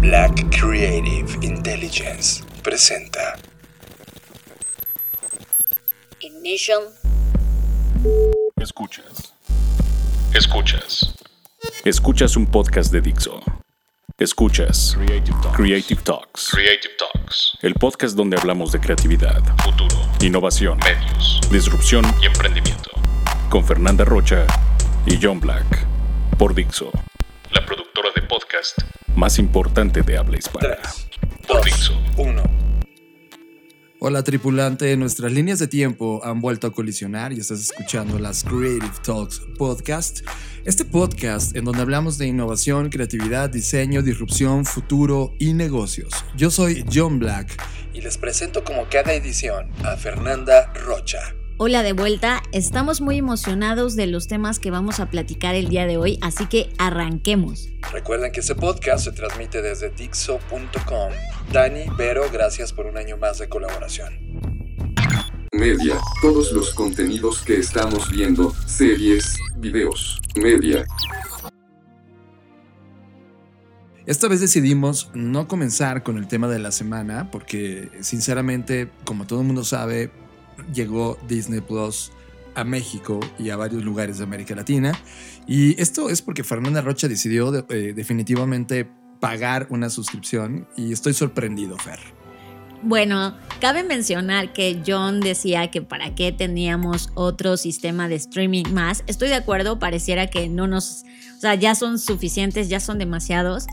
Black Creative Intelligence presenta Ignition. Escuchas. Escuchas. Escuchas un podcast de Dixo. Escuchas Creative Talks. Creative Talks. Creative Talks. El podcast donde hablamos de creatividad, Futuro. innovación, Medios. disrupción Y emprendimiento. con Fernanda Rocha y John Black. Por Dixo, podcast más importante de habla hispana. 3, por 2, Dixo. 1. Hola tripulante, nuestras líneas de tiempo han vuelto a colisionar y estás escuchando las Creative Talks Podcast. Este podcast en donde hablamos de innovación, creatividad, diseño, disrupción, futuro y negocios. Yo soy John Black. Y les presento como cada edición a Fernanda Rocha. Hola de vuelta, estamos muy emocionados de los temas que vamos a platicar el día de hoy, así que arranquemos. Recuerden que este podcast se transmite desde Dixo.com. Dani, Vero, gracias por un año más de colaboración. Media, todos los contenidos que estamos viendo, series, videos, media. Esta vez decidimos no comenzar con el tema de la semana porque sinceramente, como todo el mundo sabe, llegó Disney Plus a México y a varios lugares de América Latina. Y esto es porque Fernanda Rocha decidió de- eh, definitivamente pagar una suscripción y estoy sorprendido, Fer. Bueno, cabe mencionar que John decía que para qué teníamos otro sistema de streaming más. Estoy de acuerdo, pareciera que no nos, o sea, ya son suficientes, ya son demasiados.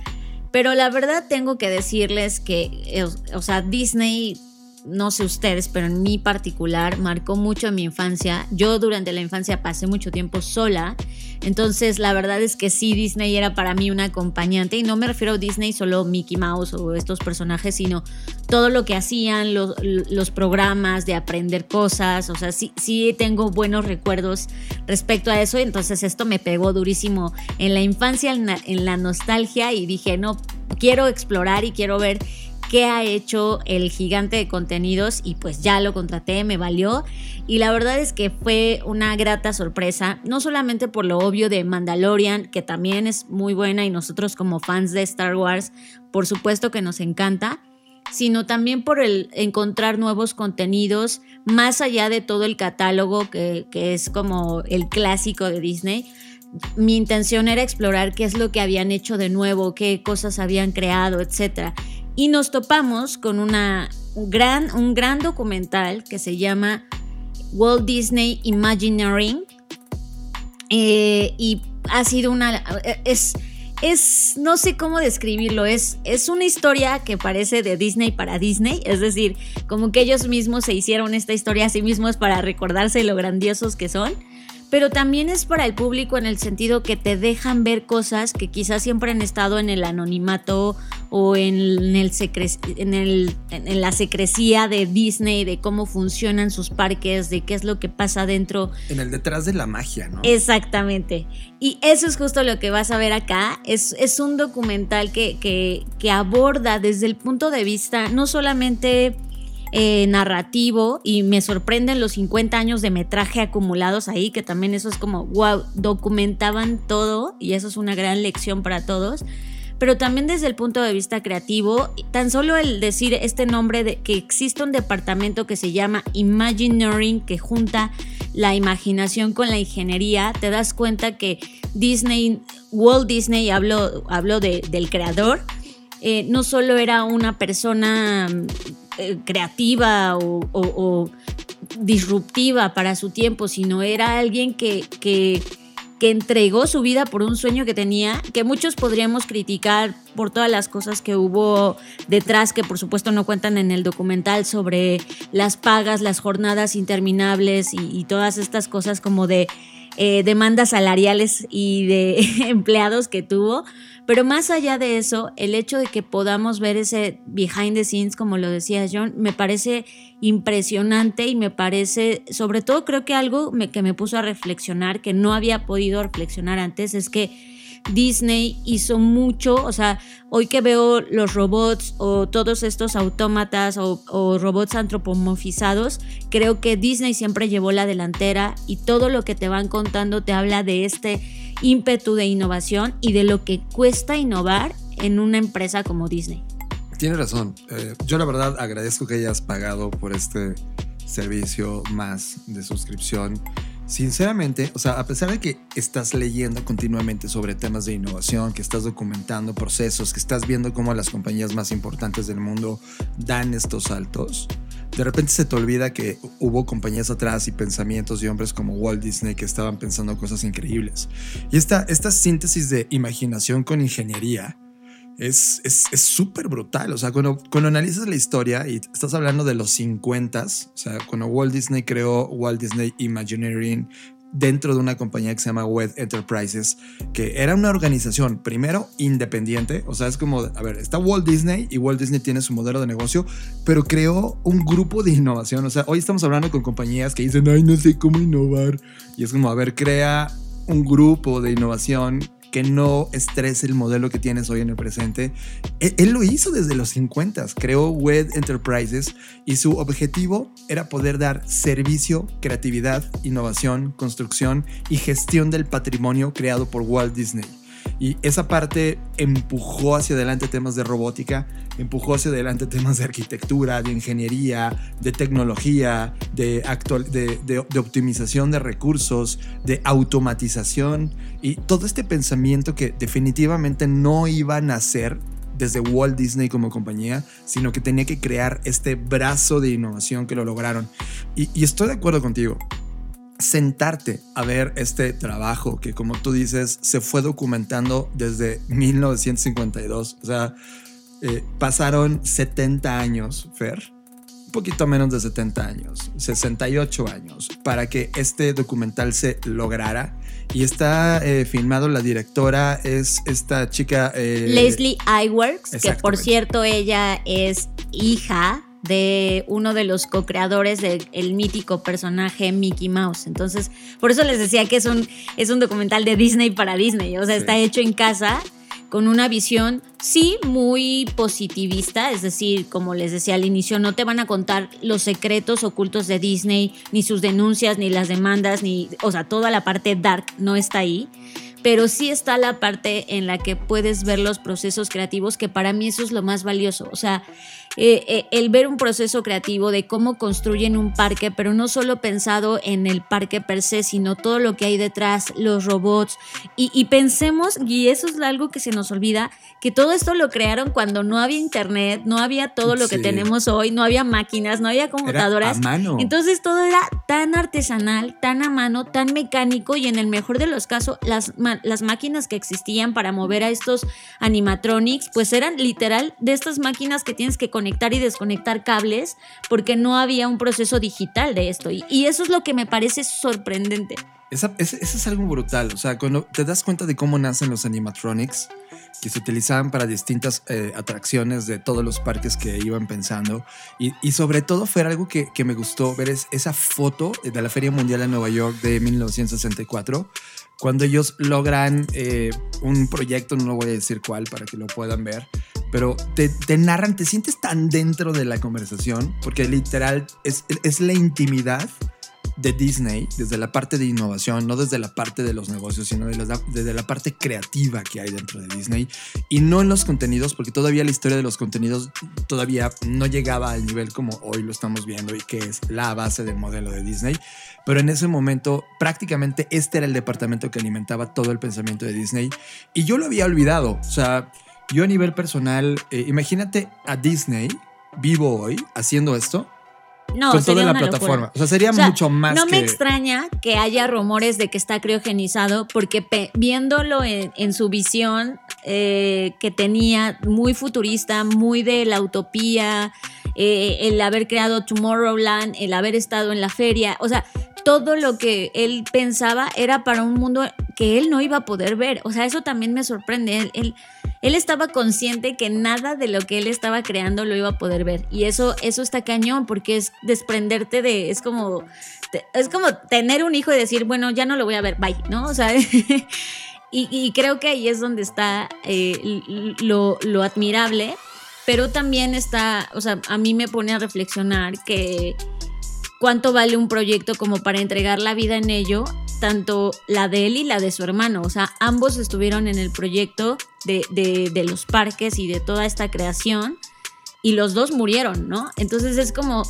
Pero la verdad tengo que decirles que, eh, o sea, Disney, no sé ustedes, pero en mi particular marcó mucho mi infancia. Yo durante la infancia pasé mucho tiempo sola. Entonces, la verdad es que sí, Disney era para mí un acompañante. Y no me refiero a Disney solo Mickey Mouse o estos personajes, sino todo lo que hacían, los, los programas de aprender cosas. O sea, sí, sí tengo buenos recuerdos respecto a eso. Entonces, esto me pegó durísimo en la infancia, en la nostalgia. Y dije, no, quiero explorar y quiero ver qué ha hecho el gigante de contenidos y pues ya lo contraté, me valió y la verdad es que fue una grata sorpresa, no solamente por lo obvio de Mandalorian, que también es muy buena y nosotros como fans de Star Wars, por supuesto que nos encanta, sino también por el encontrar nuevos contenidos más allá de todo el catálogo que, es como el clásico de Disney mi intención era explorar qué es lo que habían hecho de nuevo, qué cosas habían creado, etc. Y nos topamos con una gran, un gran documental que se llama Walt Disney Imagineering. Eh, y ha sido una... Es, es, no sé cómo describirlo, es, es una historia que parece de Disney para Disney, es decir, como que ellos mismos se hicieron esta historia a sí mismos para recordarse lo grandiosos que son pero también es para el público en el sentido que te dejan ver cosas que quizás siempre han estado en el anonimato o en, el secre en, el, en la secrecía de Disney, de cómo funcionan sus parques, de qué es lo que pasa dentro. En el detrás de la magia, ¿no? Exactamente. Y eso es justo lo que vas a ver acá. Es, es un documental que, que, que aborda desde el punto de vista no solamente eh, narrativo y me sorprenden los 50 años de metraje acumulados ahí, que también eso es como, wow, documentaban todo y eso es una gran lección para todos. Pero también desde el punto de vista creativo, tan solo el decir este nombre de que existe un departamento que se llama Imagineering, que junta la imaginación con la ingeniería, te das cuenta que Disney, Walt Disney, de, del creador, eh, no solo era una persona eh, creativa o, disruptiva para su tiempo, sino era alguien que, que, entregó su vida por un sueño que tenía, que muchos podríamos criticar por todas las cosas que hubo detrás, que por supuesto no cuentan en el documental sobre las pagas, las jornadas interminables y todas estas cosas como de eh, demandas salariales y de empleados que tuvo. Pero más allá de eso, el hecho de que podamos ver ese behind the scenes, como lo decía John, me parece impresionante y me parece, sobre todo creo que algo que me puso a reflexionar, que no había podido reflexionar antes, es que Disney hizo mucho, o sea, hoy que veo los robots o todos estos autómatas o, robots antropomorfizados, creo que Disney siempre llevó la delantera y todo lo que te van contando te habla de este ímpetu de innovación y de lo que cuesta innovar en una empresa como Disney. Tienes razón. Eh, yo la verdad agradezco que hayas pagado por este servicio más de suscripción. Sinceramente, o sea, a pesar de que estás leyendo continuamente sobre temas de innovación, que estás documentando procesos, que estás viendo cómo las compañías más importantes del mundo dan estos saltos, de repente se te olvida que hubo compañías atrás y pensamientos de hombres como Walt Disney que estaban pensando cosas increíbles. Y esta, esta síntesis de imaginación con ingeniería es súper brutal. O sea, cuando, cuando analizas la historia y estás hablando de los 50, o sea, cuando Walt Disney creó Walt Disney Imagineering dentro de una compañía que se llama Web Enterprises, que era una organización, primero, independiente, o sea, es como, a ver, está Walt Disney y Walt Disney tiene su modelo de negocio, pero creó un grupo de innovación, o sea, hoy estamos hablando con compañías que dicen, ay, no sé cómo innovar, y es como, a ver, crea un grupo de innovación que no estrese el modelo que tienes hoy en el presente. E-, Él, lo hizo desde los 50, creó Web Enterprises y su objetivo era poder dar servicio, creatividad, innovación, construcción y gestión del patrimonio creado por Walt Disney. Y esa parte empujó hacia adelante temas de robótica, empujó hacia adelante temas de arquitectura, de ingeniería, de tecnología, de, optimización de recursos, de automatización y todo este pensamiento que definitivamente no iba a nacer desde Walt Disney como compañía, sino que tenía que crear este brazo de innovación que lo lograron. Y estoy de acuerdo contigo sentarte a ver este trabajo que como tú dices se fue documentando desde 1952. O sea, eh, pasaron 70 años, Fer. Un poquito menos de 70 años, 68 años, para que este documental se lograra. Y está eh, filmado, la directora es esta chica... Eh, Leslie Iwerks, que por cierto ella es hija de uno de los co-creadores del mítico personaje Mickey Mouse. Entonces, por eso les decía que es un, es un documental de Disney para Disney. O sea, sí. está hecho en casa con una visión, sí, muy positivista, es decir, como les decía al inicio, no te van a contar los secretos ocultos de Disney, ni sus denuncias, ni las demandas, ni, o sea, toda la parte dark no está ahí pero sí está la parte en la que puedes ver los procesos creativos, que para mí eso es lo más valioso. O sea, eh, eh, el ver un proceso creativo de cómo construyen un parque, pero no solo pensado en el parque per se, sino todo lo que hay detrás, los robots. Y, y pensemos, y eso es algo que se nos olvida, que todo esto lo crearon cuando no había internet, no había todo lo que sí. tenemos hoy, no había máquinas, no había computadoras. Era a mano. Entonces todo era tan artesanal, tan a mano, tan mecánico y en el mejor de los casos las las máquinas que existían para mover a estos animatronics, pues eran literal de estas máquinas que tienes que conectar y desconectar cables porque no había un proceso digital de esto. Y, y eso es lo que me parece sorprendente. Ese es algo brutal. O sea, cuando te das cuenta de cómo nacen los animatronics, que se utilizaban para distintas eh, atracciones de todos los parques que iban pensando. Y, y sobre todo fue algo que, que, me gustó ver es esa foto de la Feria Mundial de Nueva York de 1964, cuando ellos logran eh, un proyecto, no voy a decir cuál para que lo puedan ver, pero te, narran, te sientes tan dentro de la conversación, porque literal es, es la intimidad de Disney, desde la parte de innovación, no desde la parte de los negocios, sino desde la parte creativa que hay dentro de Disney y no en los contenidos, porque todavía la historia de los contenidos todavía no llegaba al nivel como hoy lo estamos viendo y que es la base del modelo de Disney. Pero en ese momento prácticamente este era el departamento que alimentaba todo el pensamiento de Disney y yo lo había olvidado. O sea, yo a nivel personal, eh, imagínate a Disney vivo hoy haciendo esto no, con toda la plataforma. Locura. O sea, sería o sea, mucho más. No que... me extraña que haya rumores de que está criogenizado, porque viéndolo en, en, su visión eh, que tenía, muy futurista, muy de la utopía, eh, el haber creado Tomorrowland, el haber estado en la feria, o sea, todo lo que él pensaba era para un mundo que él no iba a poder ver. O sea, eso también me sorprende. Él, él, él, estaba consciente que nada de lo que él estaba creando lo iba a poder ver. Y eso, eso está cañón, porque es desprenderte de. Es como. Es como tener un hijo y decir, bueno, ya no lo voy a ver, bye, ¿no? O sea. y, creo que ahí es donde está eh, lo, lo admirable, pero también está, o sea, a mí me pone a reflexionar que cuánto vale un proyecto como para entregar la vida en ello, tanto la de él y la de su hermano. O sea, ambos estuvieron en el proyecto de, de- de los parques y de toda esta creación y los dos murieron, ¿no? Entonces es como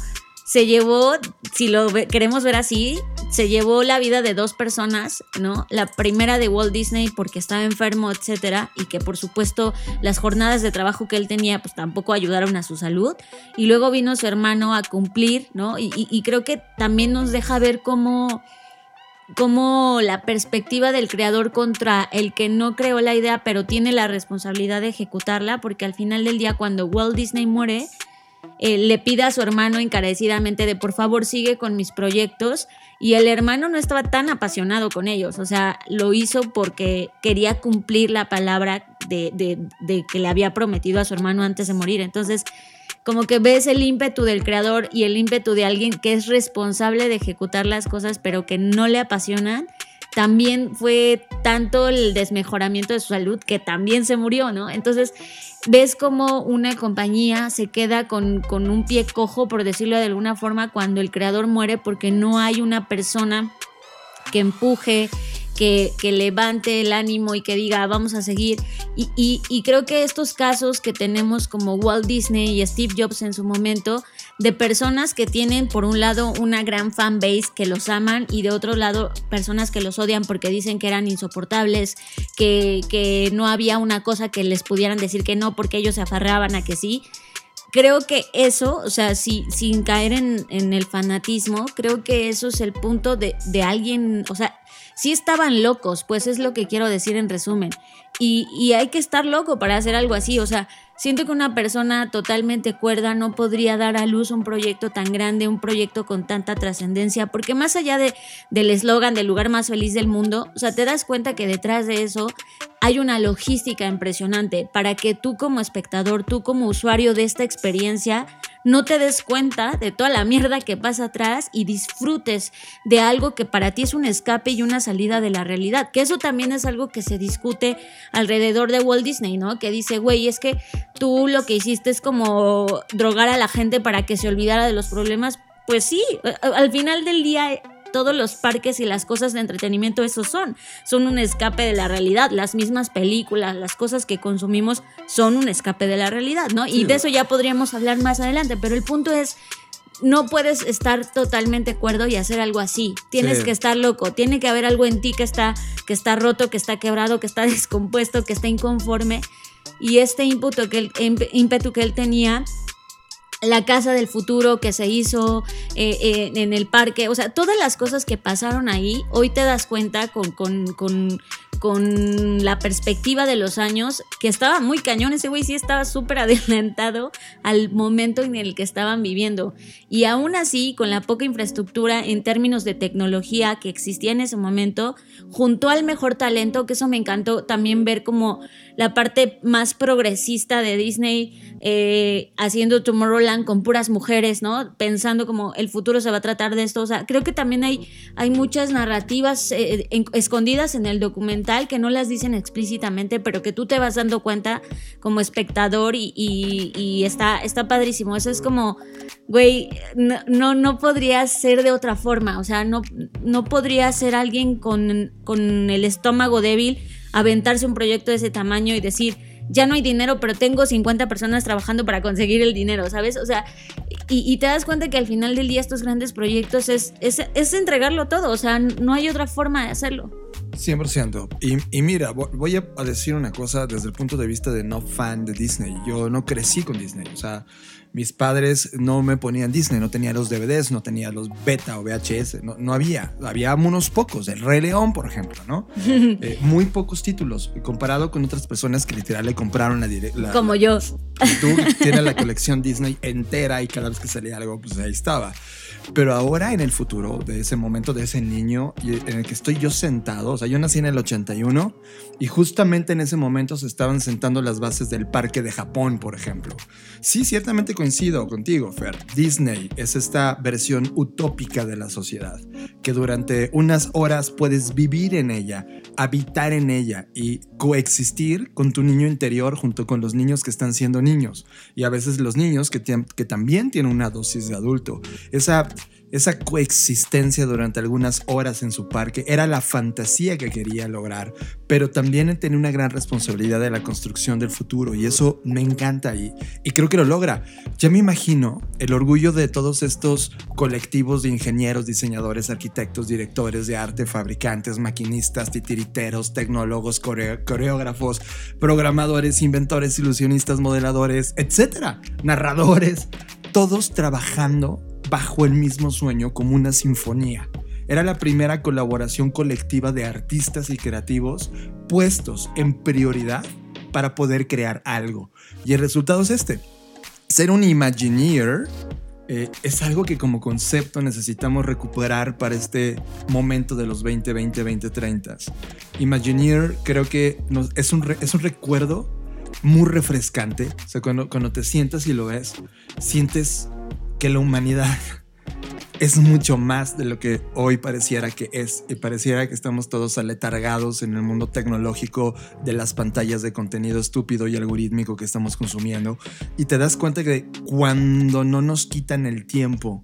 se llevó, si lo queremos ver así, se llevó la vida de dos personas, ¿no? La primera de Walt Disney porque estaba enfermo, etcétera, y que por supuesto las jornadas de trabajo que él tenía pues tampoco ayudaron a su salud. Y luego vino su hermano a cumplir, ¿no? Y, creo que también nos deja ver cómo cómo la perspectiva del creador contra el que no creó la idea pero tiene la responsabilidad de ejecutarla, porque al final del día cuando Walt Disney muere, eh, le pide a su hermano encarecidamente de por favor sigue con mis proyectos y el hermano no estaba tan apasionado con ellos, o sea, lo hizo porque quería cumplir la palabra de, de- de que le había prometido a su hermano antes de morir. Entonces, como que ves el ímpetu del creador y el ímpetu de alguien que es responsable de ejecutar las cosas pero que no le apasionan. También fue tanto el desmejoramiento de su salud que también se murió, ¿no? Entonces ves como una compañía se queda con, con un pie cojo, por decirlo de alguna forma, cuando el creador muere porque no hay una persona que empuje, que, que levante el ánimo y que diga vamos a seguir. Y, y- y creo que estos casos que tenemos como Walt Disney y Steve Jobs en su momento, de personas que tienen por un lado una gran fan base que los aman y de otro lado personas que los odian porque dicen que eran insoportables, que, que no había una cosa que les pudieran decir que no porque ellos se aferraban a que sí creo que eso, o sea, si, sin caer en, en el fanatismo, creo que eso es el punto de, de alguien, o sea, sí estaban locos, pues es lo que quiero decir en resumen. Y, y hay que estar loco para hacer algo así, o sea, siento que una persona totalmente cuerda no podría dar a luz un proyecto tan grande, un proyecto con tanta trascendencia, porque más allá de, del eslogan del lugar más feliz del mundo, o sea, te das cuenta que detrás de eso hay una logística impresionante para que tú como espectador, tú como usuario de esta experiencia, no te des cuenta de toda la mierda que pasa atrás y disfrutes de algo que para ti es un escape y una salida de la realidad. Que eso también es algo que se discute alrededor de Walt Disney, ¿no? Que dice, güey, es que tú lo que hiciste es como drogar a la gente para que se olvidara de los problemas. Pues sí, al final del día todos los parques y las cosas de entretenimiento esos son. Son un escape de la realidad. Las mismas películas, las cosas que consumimos son un escape de la realidad, ¿no? Y de eso ya podríamos hablar más adelante, pero el punto es, no puedes estar totalmente cuerdo y hacer algo así. Tienes Sí. que estar loco. Tiene que haber algo en ti que está, que está roto, que está quebrado, que está descompuesto, que está inconforme. Y este ímpetu que él, ímp- ímpetu que él tenía la casa del futuro que se hizo eh, eh, en el parque, o sea, todas las cosas que pasaron ahí, hoy te das cuenta con, con, con, con la perspectiva de los años que estaba muy cañón, ese güey sí estaba súper adelantado al momento en el que estaban viviendo. Y aún así, con la poca infraestructura en términos de tecnología que existía en ese momento, junto al mejor talento, que eso me encantó también ver como la parte más progresista de Disney eh, haciendo Tomorrowland con puras mujeres, ¿no? Pensando como el futuro se va a tratar de esto. O sea, creo que también hay, hay muchas narrativas eh, en- escondidas en el documental que no las dicen explícitamente, pero que tú te vas dando cuenta como espectador y, está, está padrísimo. Eso es como, güey, no, no, no podría ser de otra forma. O sea, no, no podría ser alguien con, con el estómago débil aventarse un proyecto de ese tamaño y decir, ya no hay dinero, pero tengo 50 personas trabajando para conseguir el dinero, ¿sabes? O sea, y, te das cuenta que al final del día estos grandes proyectos es, es, es entregarlo todo, o sea, no hay otra forma de hacerlo. 100%. Y, y mira, vo- voy a decir una cosa desde el punto de vista de no fan de Disney. Yo no crecí con Disney. O sea, mis padres no me ponían Disney, no tenía los DVDs, no tenía los beta o VHS, no, no había. Había unos pocos, El Rey León, por ejemplo, ¿no? Eh, muy pocos títulos, comparado con otras personas que literal le compraron la, la Como yo. como tú tienes la colección Disney entera y cada vez que salía algo, pues ahí estaba. Pero ahora en el futuro, de ese momento, de ese niño en el que estoy yo sentado, o sea, yo nací en el 81 y justamente en ese momento se estaban sentando las bases del parque de Japón, por ejemplo. Sí, ciertamente coincido contigo, Fer. Disney es esta versión utópica de la sociedad que durante unas horas puedes vivir en ella, habitar en ella y coexistir con tu niño interior junto con los niños que están siendo niños y a veces los niños que, que también tienen una dosis de adulto. Esa, esa coexistencia durante algunas horas en su parque era la fantasía que quería lograr, pero también tenía una gran responsabilidad de la construcción del futuro y eso me encanta y, y creo que lo logra. Ya me imagino el orgullo de todos estos colectivos de ingenieros, diseñadores, arquitectos, directores de arte, fabricantes, maquinistas, titiriteros, tecnólogos, coreógrafos, programadores, inventores, ilusionistas, modeladores, etcétera, narradores, todos trabajando bajo el mismo sueño como una sinfonía. Era la primera colaboración colectiva de artistas y creativos puestos en prioridad para poder crear algo. Y el resultado es este. Ser un Imagineer eh, es algo que como concepto necesitamos recuperar para este momento de los 2020-2030. Imagineer creo que es, un es un recuerdo muy refrescante. O sea, cuando, cuando te sientas y lo ves, sientes que la humanidad es mucho más de lo que hoy pareciera que es. Y pareciera que estamos todos aletargados en el mundo tecnológico de las pantallas de contenido estúpido y algorítmico que estamos consumiendo. Y te das cuenta que cuando no nos quitan el tiempo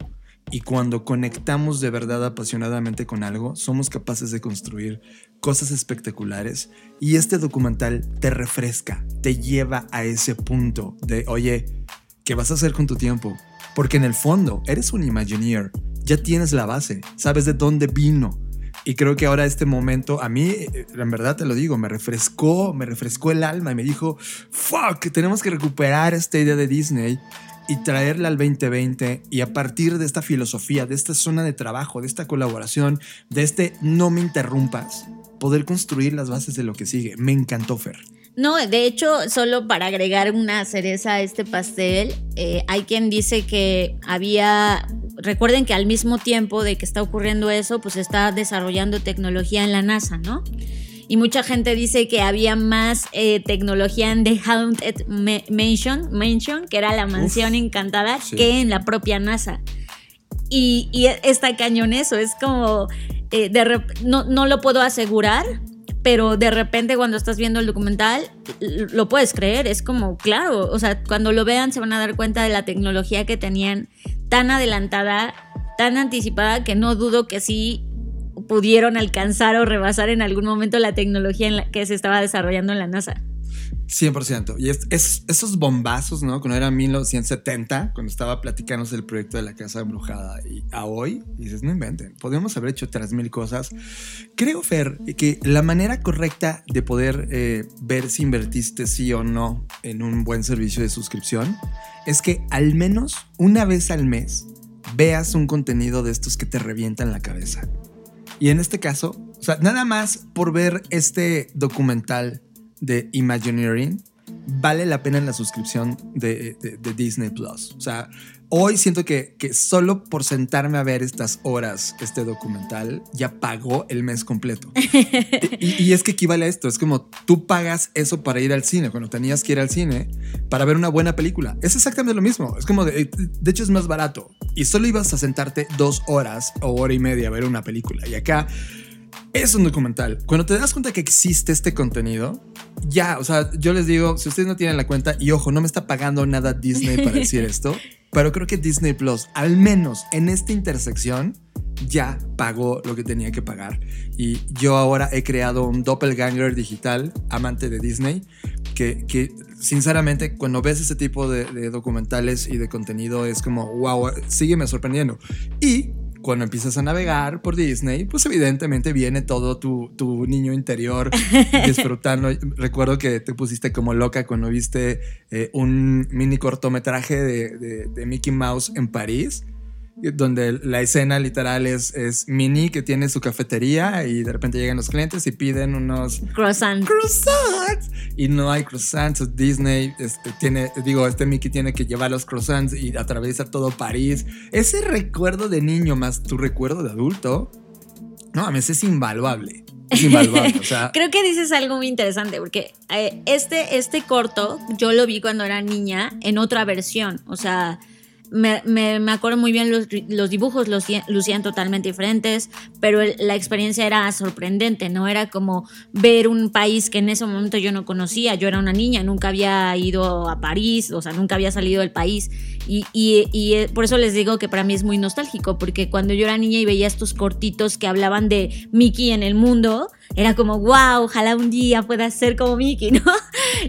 y cuando conectamos de verdad apasionadamente con algo, somos capaces de construir cosas espectaculares. Y este documental te refresca, te lleva a ese punto de, oye, ¿qué vas a hacer con tu tiempo? Porque en el fondo eres un Imagineer, ya tienes la base, sabes de dónde vino. Y creo que ahora este momento, a mí, eh, en verdad te lo digo, me refrescó, me refrescó el alma y me dijo, fuck, tenemos que recuperar esta idea de Disney y traerla al 2020 y a partir de esta filosofía, de esta zona de trabajo, de esta colaboración, de este no me interrumpas, poder construir las bases de lo que sigue. Me encantó, Fer. No, de hecho, solo para agregar una cereza a este pastel, eh, hay quien dice que había, recuerden que al mismo tiempo de que está ocurriendo eso, pues está desarrollando tecnología en la NASA, ¿no? Y mucha gente dice que había más eh, tecnología en The Haunted Ma- Mansion, Mansion, que era la mansión encantada, sí. que en la propia NASA. Y, y está cañón eso, es como, eh, de no, no lo puedo asegurar, pero de repente cuando estás viendo el documental lo puedes creer, es como, claro, o sea, cuando lo vean se van a dar cuenta de la tecnología que tenían tan adelantada, tan anticipada, que no dudo que sí pudieron alcanzar o rebasar en algún momento la tecnología en la que se estaba desarrollando en la NASA. 100%. Y es, es- esos bombazos, ¿no? Cuando era 1970, cuando estaba platicándose del proyecto de la casa embrujada y a hoy, dices, no inventen, podríamos haber hecho tres mil cosas. Creo, Fer, que la manera correcta de poder eh, ver si invertiste sí o no en un buen servicio de suscripción es que al menos una vez al mes veas un contenido de estos que te revientan la cabeza. Y en este caso, nada más por ver este documental de Imagineering, vale la pena la suscripción de, de- de Disney Plus. O sea, hoy siento que, que solo por sentarme a ver estas horas, este documental, ya pagó el mes completo. y, y es que equivale a esto, es como tú pagas eso para ir al cine, cuando tenías que ir al cine para ver una buena película. Es exactamente lo mismo, es como, de, de hecho es más barato. Y solo ibas a sentarte dos horas o hora y media a ver una película. Y acá es un documental. Cuando te das cuenta que existe este contenido, ya, o sea, yo les digo, si ustedes no tienen la cuenta, y ojo, no me está pagando nada Disney para decir esto, pero creo que Disney Plus, al menos en esta intersección, ya pagó lo que tenía que pagar. Y yo ahora he creado un doppelganger digital, amante de Disney, que, que sinceramente cuando ves ese tipo de, de documentales y de contenido es como, wow, sígueme sorprendiendo. Y cuando empiezas a navegar por Disney, pues evidentemente viene todo tu, tu niño interior disfrutando. Recuerdo que te pusiste como loca cuando viste eh, un mini cortometraje de, de- de Mickey Mouse en París, donde la escena literal es, es Minnie que tiene su cafetería y de repente llegan los clientes y piden unos Croissant. croissants y no hay croissants. Disney este, tiene, digo, este Mickey tiene que llevar los croissants y atraviesa todo París. Ese recuerdo de niño más tu recuerdo de adulto, no, a mí es invaluable. Es invaluable. O sea, Creo que dices algo muy interesante, porque eh, este, este corto yo lo vi cuando era niña en otra versión. O sea, me, me- acuerdo muy bien los, los dibujos, los lucían- totalmente diferentes, pero la experiencia era sorprendente, ¿no? Era como ver un país que en ese momento yo no conocía, yo era una niña, nunca había ido a París, o sea, nunca había salido del país. Y, y- y, eh, por eso les digo que para mí es muy nostálgico, porque cuando yo era niña y veía estos cortitos que hablaban de Mickey en el mundo, era como, wow, ojalá un día pueda ser como Mickey, ¿no?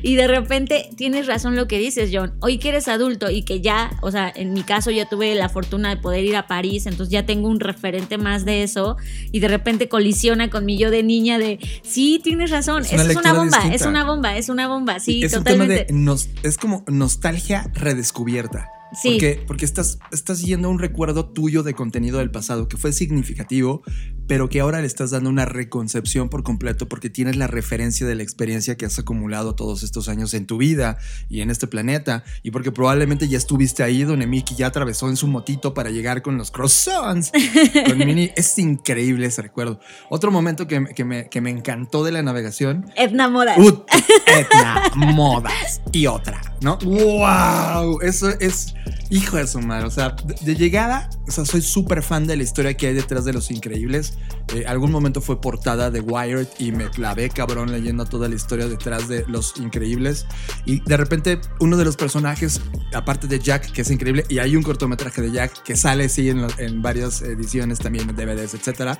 Y de repente tienes razón lo que dices, John. Hoy que eres adulto y que ya, o sea, en mi caso ya tuve la fortuna de poder ir a París, entonces ya tengo un referente más de eso y de repente colisiona con mi yo de niña de, sí, tienes razón, Es es una una, lectura bomba, distinta. es una bomba, es una bomba, sí, es totalmente. un tema de nos- es como nostalgia redescubierta. Sí. Porque, porque estás, estás yendo a un recuerdo tuyo de contenido del pasado que fue significativo, pero que ahora le estás dando una reconcepción por completo porque tienes la referencia de la experiencia que has acumulado todos estos años en tu vida y en este planeta. Y porque probablemente ya estuviste ahí donde Mickey ya atravesó en su motito para llegar con los croissants. con Minnie. Es increíble ese recuerdo. Otro momento que, me- que me, que me encantó de la navegación Edna Moda. Ut, Etna, modas y otra, ¿no? ¡Wow! Eso es, hijo de su madre. O sea, de, llegada, o sea, soy súper fan de la historia que hay detrás de Los Increíbles. Eh, algún momento fue portada de Wired y me clavé cabrón leyendo toda la historia detrás de Los Increíbles. Y de repente, uno de los personajes, aparte de Jack, que es increíble, y hay un cortometraje de Jack que sale, sí, en, en varias ediciones también, en DVDs, etcétera.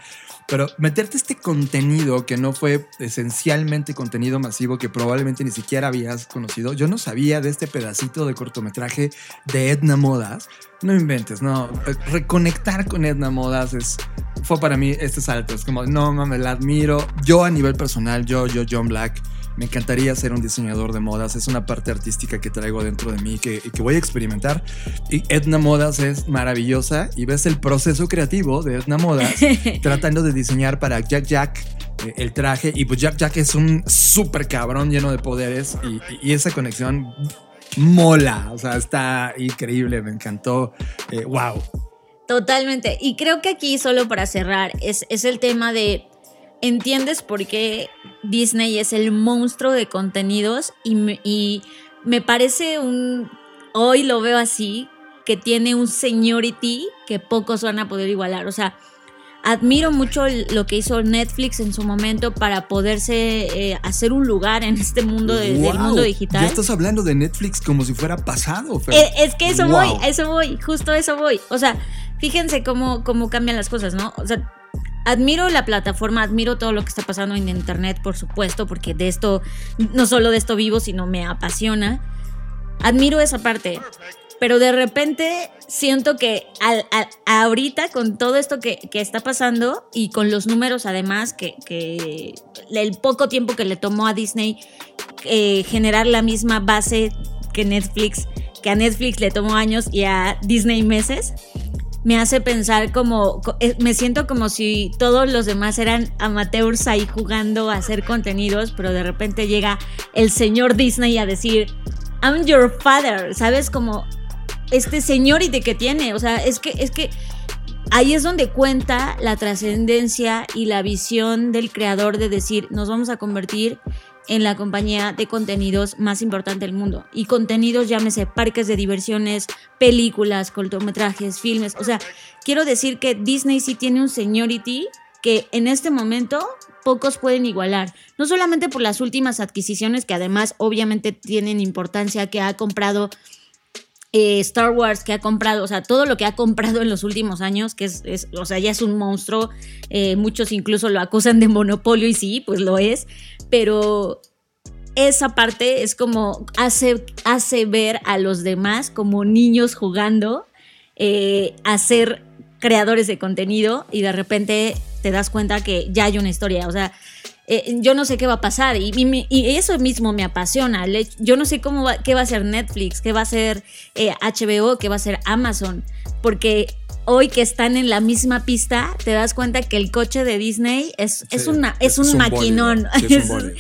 Pero meterte este contenido que no fue esencialmente contenido masivo que probablemente ni siquiera habías conocido. Yo no sabía de este pedacito de cortometraje de Edna Modas. No inventes, no. Eh, Reconectar con Edna Modas es, fue para mí este salto. Es como, no mames, la admiro. Yo a nivel personal, yo, yo, John Black, me encantaría ser un diseñador de modas. Es una parte artística que traigo dentro de mí que, que voy a experimentar. Y Edna Modas es maravillosa y ves el proceso creativo de Edna Modas tratando de diseñar para Jack Jack eh, el traje. Y pues Jack Jack es un súper cabrón lleno de poderes y, y- y esa conexión mola. O sea, está increíble, me encantó. Eh, wow. Totalmente. Y creo que aquí, solo para cerrar, es, es el tema de. ¿Entiendes por qué Disney es el monstruo de contenidos? Y me, y me parece un. Hoy lo veo así, que tiene un seniority que pocos van a poder igualar. O sea, admiro mucho lo que hizo Netflix en su momento para poderse eh, hacer un lugar en este mundo de- del mundo digital. Ya estás hablando de Netflix como si fuera pasado, Fer. Eh, es que eso Wow. voy, eso voy, justo eso voy. O sea, fíjense cómo, cómo cambian las cosas, ¿no? O sea, admiro la plataforma, admiro todo lo que está pasando en internet, por supuesto, porque de esto, no solo de esto vivo, sino me apasiona. Admiro esa parte. Pero de repente siento que al- al- ahorita con todo esto que, está pasando y con los números además, que, que el poco tiempo que le tomó a Disney eh, generar la misma base que Netflix, que a Netflix le tomó años y a Disney meses, me hace pensar como, co- eh, me siento como si todos los demás eran amateurs ahí jugando a hacer contenidos, pero de repente llega el señor Disney a decir, I'm your father, ¿sabes? Como este señority que tiene, o sea, es que, es que ahí es donde cuenta la trascendencia y la visión del creador de decir, nos vamos a convertir en la compañía de contenidos más importante del mundo. Y contenidos, llámese parques de diversiones, películas, cortometrajes, filmes. O sea, quiero decir que Disney sí tiene un seniority que en este momento pocos pueden igualar. No solamente por las últimas adquisiciones, que además obviamente tienen importancia, que ha comprado eh, Star Wars que ha comprado, o sea, todo lo que ha comprado en los últimos años, que es, es- o sea, ya es un monstruo, eh, muchos incluso lo acusan de monopolio y sí, pues lo es, pero esa parte es como hace, hace ver a los demás como niños jugando eh, a ser creadores de contenido y de repente te das cuenta que ya hay una historia, o sea, eh, yo no sé qué va a pasar y, eso mismo me apasiona. Yo no sé cómo va- qué va a ser Netflix, qué va a ser eh, HBO, qué va a ser Amazon, porque hoy que están en la misma pista te das cuenta que el coche de Disney es, es, una, es, un, maquinón. Sí, es un body.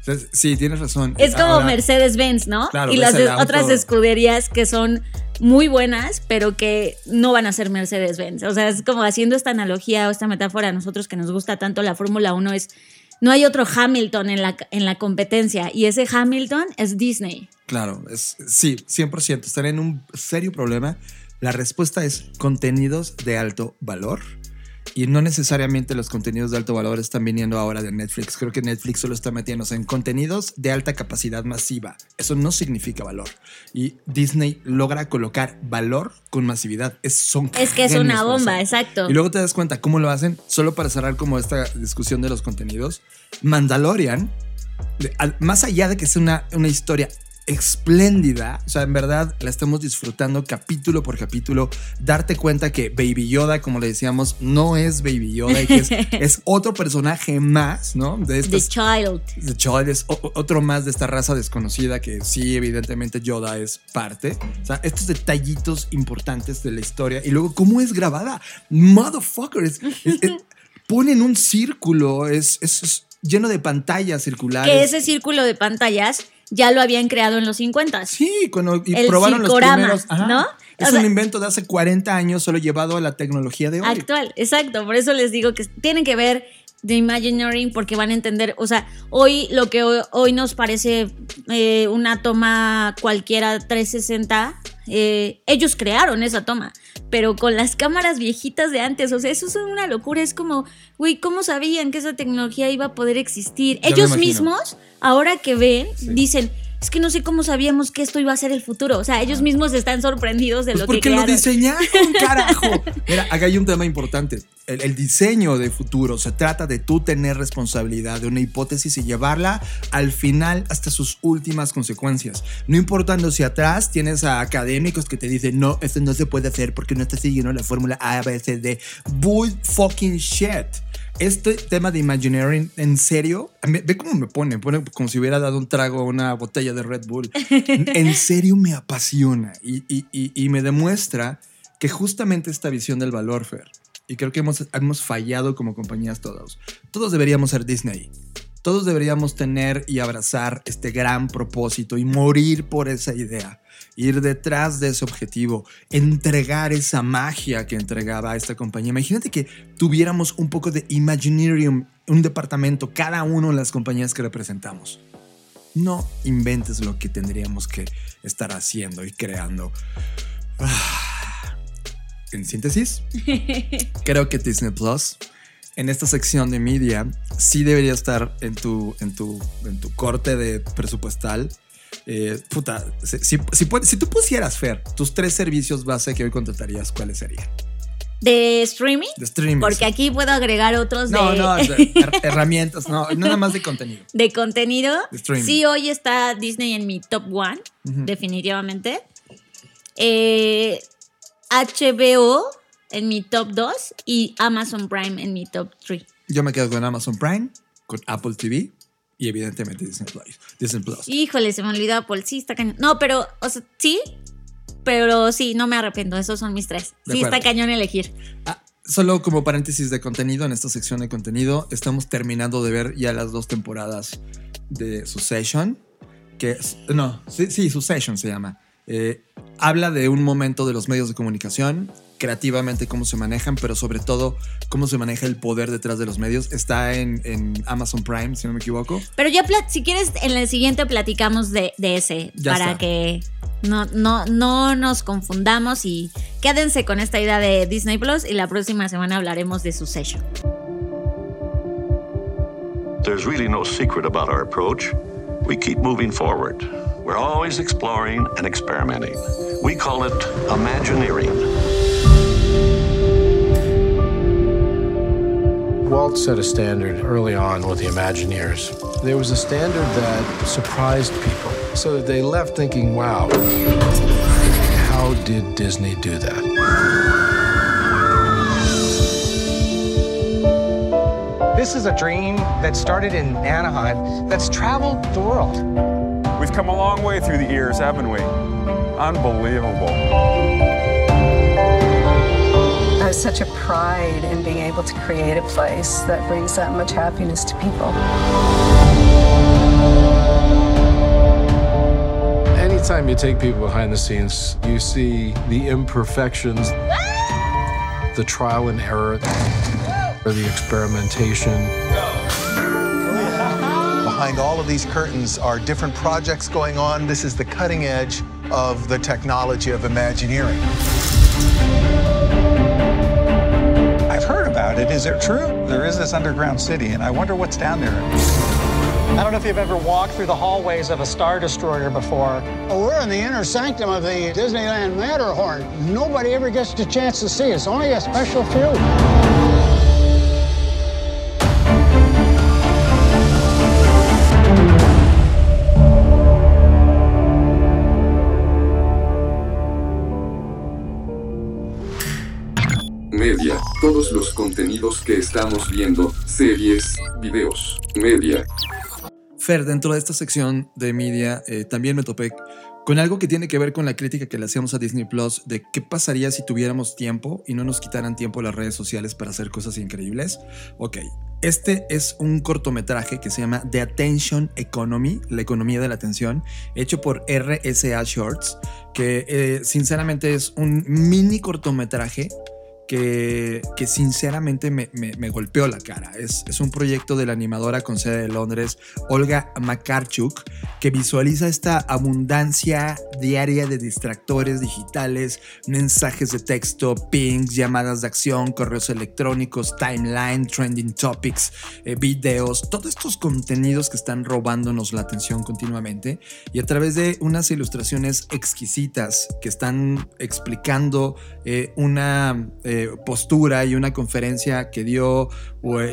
Entonces, sí, tienes razón. Es como Ahora, Mercedes-Benz, ¿no? Claro, y las otras escuderías que son muy buenas, pero que no van a ser Mercedes-Benz. O sea, es como haciendo esta analogía o esta metáfora a nosotros que nos gusta tanto la Fórmula 1 es no hay otro Hamilton en la, en la competencia y ese Hamilton es Disney. Claro, es, sí, 100%. Están en un serio problema. La respuesta es contenidos de alto valor. Y no necesariamente los contenidos de alto valor están viniendo ahora de Netflix. Creo que Netflix solo está metiéndose en contenidos de alta capacidad masiva. Eso no significa valor. Y Disney logra colocar valor con masividad. Es, son Es que es una bomba, exacto. Y luego te das cuenta cómo lo hacen, solo para cerrar como esta discusión de los contenidos. Mandalorian, más allá de que sea una, una historia espléndida, o sea, en verdad la estamos disfrutando capítulo por capítulo, darte cuenta que Baby Yoda, como le decíamos, no es Baby Yoda y que es, es otro personaje más, ¿no? De The estas Child. The Child es otro más de esta raza desconocida que sí, evidentemente Yoda es parte. O sea, estos detallitos importantes de la historia. Y luego, ¿cómo es grabada? Motherfucker. es- ponen un círculo, es, es- es lleno de pantallas circulares. Que ese círculo de pantallas ya lo habían creado en los 50. Sí, cuando y El probaron los primeros. ajá. ¿no? Es O sea- un invento de hace 40 años, solo llevado a la tecnología de hoy. Actual, exacto. Por eso les digo que tienen que ver The Imagineering porque van a entender, o sea, hoy lo que hoy, hoy nos parece eh, una toma cualquiera 360, eh, ellos crearon esa toma, pero con las cámaras viejitas de antes, o sea, eso es una locura, es como, güey, ¿cómo sabían que esa tecnología iba a poder existir? Ya ellos mismos, ahora que ven, dicen... Es que no sé cómo sabíamos que esto iba a ser el futuro. O sea, ellos mismos están sorprendidos de Pues lo que porque lo diseñaron, carajo. Mira, acá hay un tema importante. El, el diseño de futuro se trata de tú tener responsabilidad de una hipótesis y llevarla al final hasta sus últimas consecuencias. No importando si atrás tienes a académicos que te dicen, no, esto no se puede hacer porque no estás siguiendo la fórmula A, B, C, D. Bull fucking shit. Este tema de Imagineering, en serio, me- ve cómo me pone, pone como si hubiera dado un trago a una botella de Red Bull. En serio me apasiona y, y- y- y me demuestra que justamente esta visión del valor, Fer, y creo que hemos, hemos fallado como compañías todos, todos deberíamos ser Disney. Todos deberíamos tener y abrazar este gran propósito y morir por esa idea, ir detrás de ese objetivo, entregar esa magia que entregaba esta compañía. Imagínate que tuviéramos un poco de Imaginarium, un departamento, cada uno de las compañías que representamos. No inventes lo que tendríamos que estar haciendo y creando. Ah. En síntesis, creo que Disney Plus en esta sección de media sí debería estar en tu, en tu, en tu corte de presupuestal. Eh, puta, si, si, si puedes- si tú pusieras, Fer, tus tres servicios base que hoy contratarías, ¿cuáles serían? ¿De streaming? De streaming. Porque sí. aquí puedo agregar otros No, de, no, de her- herramientas, no, nada más de contenido. de contenido. De streaming. Sí, hoy está Disney en mi top one, definitivamente. Eh, HBO en mi top 2 y Amazon Prime en mi top 3. Yo me quedo con Amazon Prime, con Apple TV y evidentemente Disney Plus. Disney Plus. Híjole, se me olvidó Apple. Sí, está cañón. No, pero, o sea, sí, pero sí, no me arrepiento. Esos son mis tres. De sí, acuerdo. está cañón elegir. Ah, solo como paréntesis de contenido, en esta sección de contenido, estamos terminando de ver ya las dos temporadas de Succession, que no, sí, sí, Succession se llama. Eh, habla de un momento de los medios de comunicación, creativamente cómo se manejan, pero sobre todo cómo se maneja el poder detrás de los medios. Está en, en Amazon Prime, si no me equivoco. Pero ya, plat- si quieres, en el siguiente platicamos de, de ese Ya para está. que no, no, no nos confundamos y quédense con esta idea de Disney Plus y la próxima semana hablaremos de su sello. There's really no secret about our approach. We keep moving forward. We're always exploring and experimenting. We call it Imagineering. Walt set a standard early on with the Imagineers. There was a standard that surprised people, so that they left thinking, wow, how did Disney do that? This is a dream that started in Anaheim that's traveled the world. We've come a long way through the years, haven't we? Unbelievable. I have such a pride in being able to create a place that brings that much happiness to people. Anytime you take people behind the scenes, you see the imperfections, the trial and error, or the experimentation. behind all of these curtains are different projects going on. This is the cutting edge of the technology of Imagineering. I've about it. Is it true? There is this underground city, and I wonder what's down there. I don't know if you've ever walked through the hallways of a Star Destroyer before. We're in the inner sanctum of the Disneyland Matterhorn. Nobody ever gets the chance to see us, only a special few. Que estamos viendo, series, videos, media. Fer, dentro de esta sección de media, eh, también me topé con algo que tiene que ver con la crítica que le hacíamos a Disney Plus de qué pasaría si tuviéramos tiempo y no nos quitaran tiempo las redes sociales para hacer cosas increíbles. Ok, este es un cortometraje que se llama The Attention Economy, la economía de la atención, hecho por RSA Shorts, que eh, sinceramente es un mini cortometraje que, sinceramente me, golpeó la cara. Es, es, un proyecto de la animadora con sede de Londres, Olga Makarchuk, que visualiza esta abundancia diaria de distractores digitales, mensajes de texto, pings, llamadas de acción, correos electrónicos, timeline, trending topics, eh, videos, todos estos contenidos que están robándonos la atención continuamente y a través de unas ilustraciones exquisitas que están explicando eh, una... Eh, postura y una conferencia que dio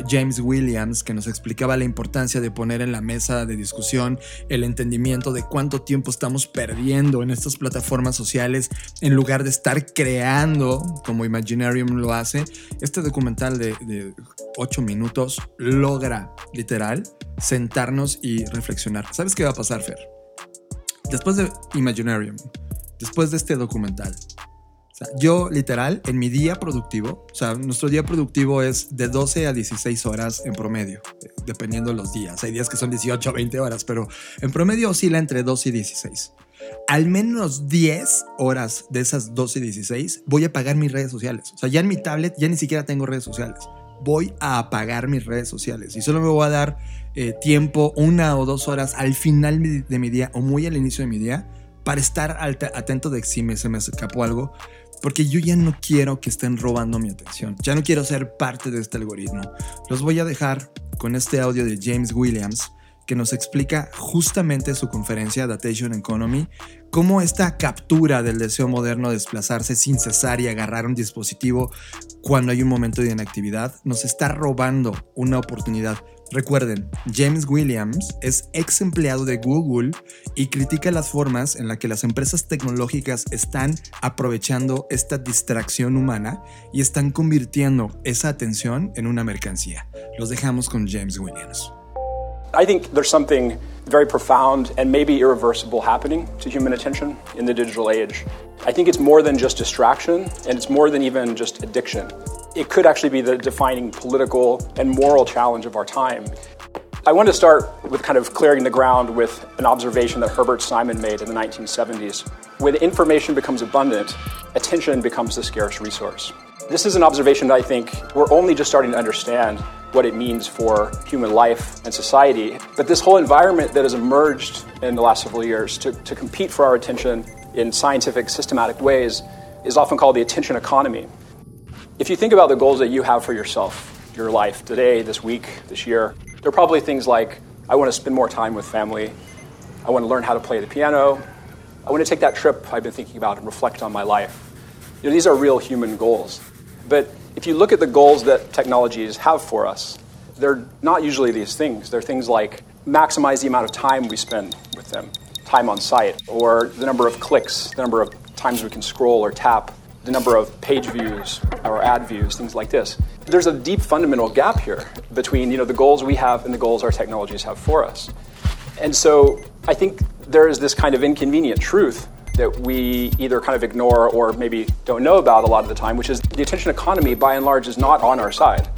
James Williams que nos explicaba la importancia de poner en la mesa de discusión el entendimiento de cuánto tiempo estamos perdiendo en estas plataformas sociales en lugar de estar creando como Imaginarium lo hace. Este documental de, de 8 minutos logra literal sentarnos y reflexionar. ¿Sabes qué va a pasar, Fer? Después de Imaginarium, después de este documental, yo, literal, en mi día productivo, o sea, nuestro día productivo es de 12 a 16 horas en promedio, dependiendo de los días. Hay días que son 18 a 20 horas, pero en promedio oscila entre 12 y 16. Al menos 10 horas de esas 12 y 16 voy a apagar mis redes sociales. O sea, ya en mi tablet ya ni siquiera tengo redes sociales. Voy a apagar mis redes sociales y solo me voy a dar eh, tiempo, una o dos horas al final de mi día o muy al inicio de mi día para estar atento de si me, se me escapó algo porque yo ya no quiero que estén robando mi atención, ya no quiero ser parte de este algoritmo. Los voy a dejar con este audio de James Williams que nos explica justamente su conferencia Datation Economy, cómo esta captura del deseo moderno de desplazarse sin cesar y agarrar un dispositivo cuando hay un momento de inactividad nos está robando una oportunidad Recuerden, James Williams es ex empleado de Google y critica las formas en las que las empresas tecnológicas están aprovechando esta distracción humana y están convirtiendo esa atención en una mercancía. Los dejamos con James Williams. I think there's something very profound and maybe irreversible happening to human attention in the digital age. I think it's more than just distraction and it's more than even just addiction. it could actually be the defining political and moral challenge of our time. I want to start with kind of clearing the ground with an observation that Herbert Simon made in the 1970s. When information becomes abundant, attention becomes the scarce resource. This is an observation that I think we're only just starting to understand what it means for human life and society. But this whole environment that has emerged in the last several years to, to compete for our attention in scientific, systematic ways is often called the attention economy. If you think about the goals that you have for yourself, your life today, this week, this year, they're probably things like I want to spend more time with family, I want to learn how to play the piano, I want to take that trip I've been thinking about and reflect on my life. You know, these are real human goals. But if you look at the goals that technologies have for us, they're not usually these things. They're things like maximize the amount of time we spend with them, time on site, or the number of clicks, the number of times we can scroll or tap, the number of page views or ad views, things like this. There's a deep fundamental gap here between you know, the goals we have and the goals our technologies have for us. And so I think there is this kind of inconvenient truth that we either kind of ignore or maybe don't know about a lot of the time, which is the attention economy by and large is not on our side.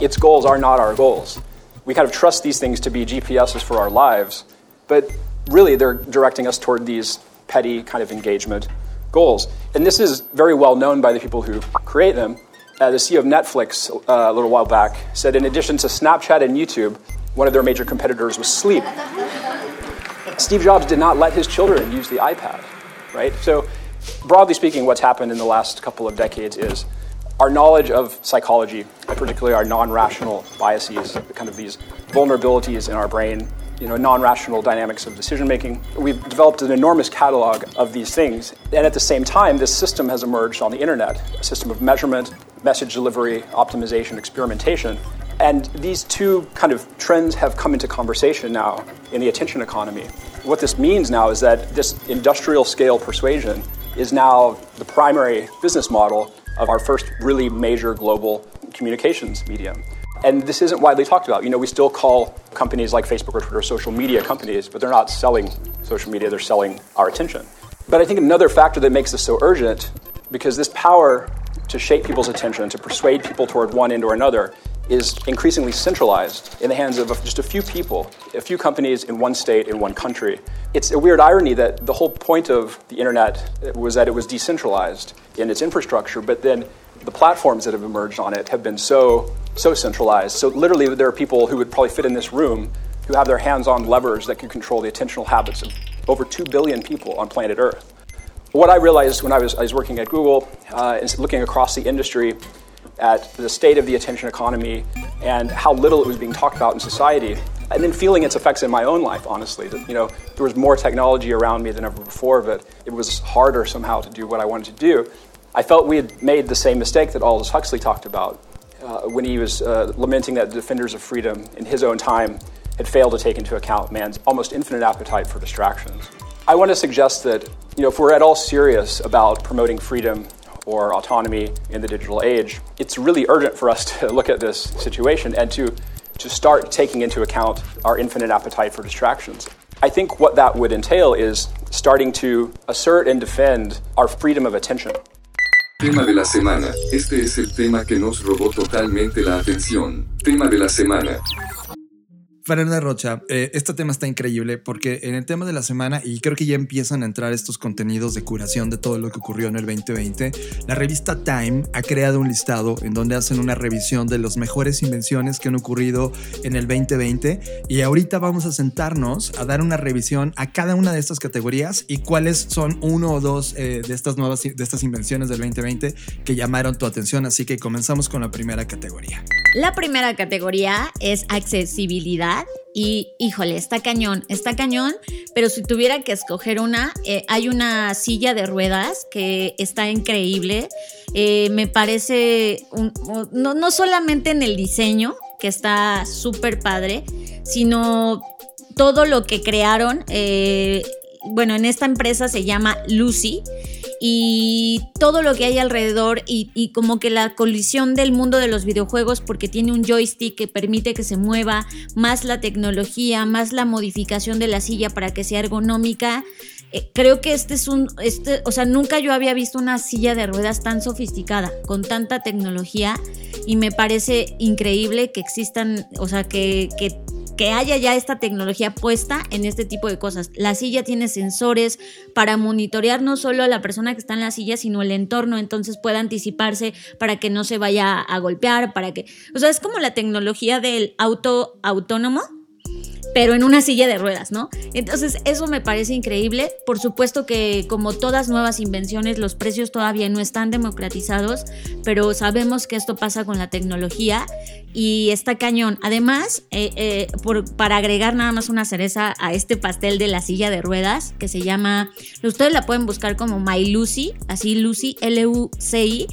Its goals are not our goals. We kind of trust these things to be GPSs for our lives, but really they're directing us toward these petty kind of engagement goals. And this is very well known by the people who create them. Uh, the CEO of Netflix uh, a little while back said in addition to Snapchat and YouTube, One of their major competitors was sleep. Steve Jobs did not let his children use the iPad, right? So, broadly speaking, what's happened in the last couple of decades is our knowledge of psychology, particularly our non-rational biases, kind of these vulnerabilities in our brain, you know, non-rational dynamics of decision making. We've developed an enormous catalog of these things, and at the same time, this system has emerged on the internet, a system of measurement, message delivery, optimization, experimentation. And these two kind of trends have come into conversation now in the attention economy. What this means now is that this industrial scale persuasion is now the primary business model of our first really major global communications medium. And this isn't widely talked about. You know, we still call companies like Facebook or Twitter social media companies, but they're not selling social media, they're selling our attention. But I think another factor that makes this so urgent, because this power to shape people's attention, to persuade people toward one end or another, is increasingly centralized in the hands of just a few people, a few companies in one state, in one country. It's a weird irony that the whole point of the internet was that it was decentralized in its infrastructure, but then the platforms that have emerged on it have been so so centralized. So literally there are people who would probably fit in this room who have their hands on levers that can control the attentional habits of over 2 billion people on planet Earth. What I realized when I was, I was working at Google uh, is looking across the industry at the state of the attention economy and how little it was being talked about in society. And then feeling its effects in my own life, honestly. That, you know, there was more technology around me than ever before, but it was harder somehow to do what I wanted to do. I felt we had made the same mistake that Aldous Huxley talked about uh, when he was uh, lamenting that the defenders of freedom in his own time had failed to take into account man's almost infinite appetite for distractions. I want to suggest that, you know, if we're at all serious about promoting freedom or autonomy in the digital age, it's really urgent for us to look at this situation and to, to start taking into account our infinite appetite for distractions. I think what that would entail is starting to assert and defend our freedom of attention. Tema de la semana. Este es el tema que nos robó totalmente la atención. Tema de la semana. Fernanda Rocha, eh, este tema está increíble porque en el tema de la semana, y creo que ya empiezan a entrar estos contenidos de curación de todo lo que ocurrió en el 2020, la revista Time ha creado un listado en donde hacen una revisión de las mejores invenciones que han ocurrido en el 2020 y ahorita vamos a sentarnos a dar una revisión a cada una de estas categorías y cuáles son uno o dos eh, de estas nuevas de estas invenciones del 2020 que llamaron tu atención, así que comenzamos con la primera categoría. La primera categoría es accesibilidad y híjole, está cañón, está cañón, pero si tuviera que escoger una, eh, hay una silla de ruedas que está increíble. Eh, me parece, no, no solamente en el diseño, que está súper padre, sino todo lo que crearon. Eh, bueno, en esta empresa se llama Lucy y todo lo que hay alrededor y, como que la colisión del mundo de los videojuegos porque tiene un joystick que permite que se mueva, más la tecnología, más la modificación de la silla para que sea ergonómica. Eh, creo que este es un, este, o sea, nunca yo había visto una silla de ruedas tan sofisticada, con tanta tecnología y me parece increíble que existan, o sea, que, que que haya ya esta tecnología puesta en este tipo de cosas. La silla tiene sensores para monitorear no solo a la persona que está en la silla, sino el entorno, entonces pueda anticiparse para que no se vaya a golpear, para que... O sea, es como la tecnología del auto autónomo, pero en una silla de ruedas, ¿no? Entonces, eso me parece increíble. Por supuesto que como todas nuevas invenciones, los precios todavía no están democratizados, pero sabemos que esto pasa con la tecnología y está cañón. Además, eh, eh, para agregar nada más una cereza a este pastel de la silla de ruedas, que se llama, ustedes la pueden buscar como My Lucy, así Lucy, L-U-C-I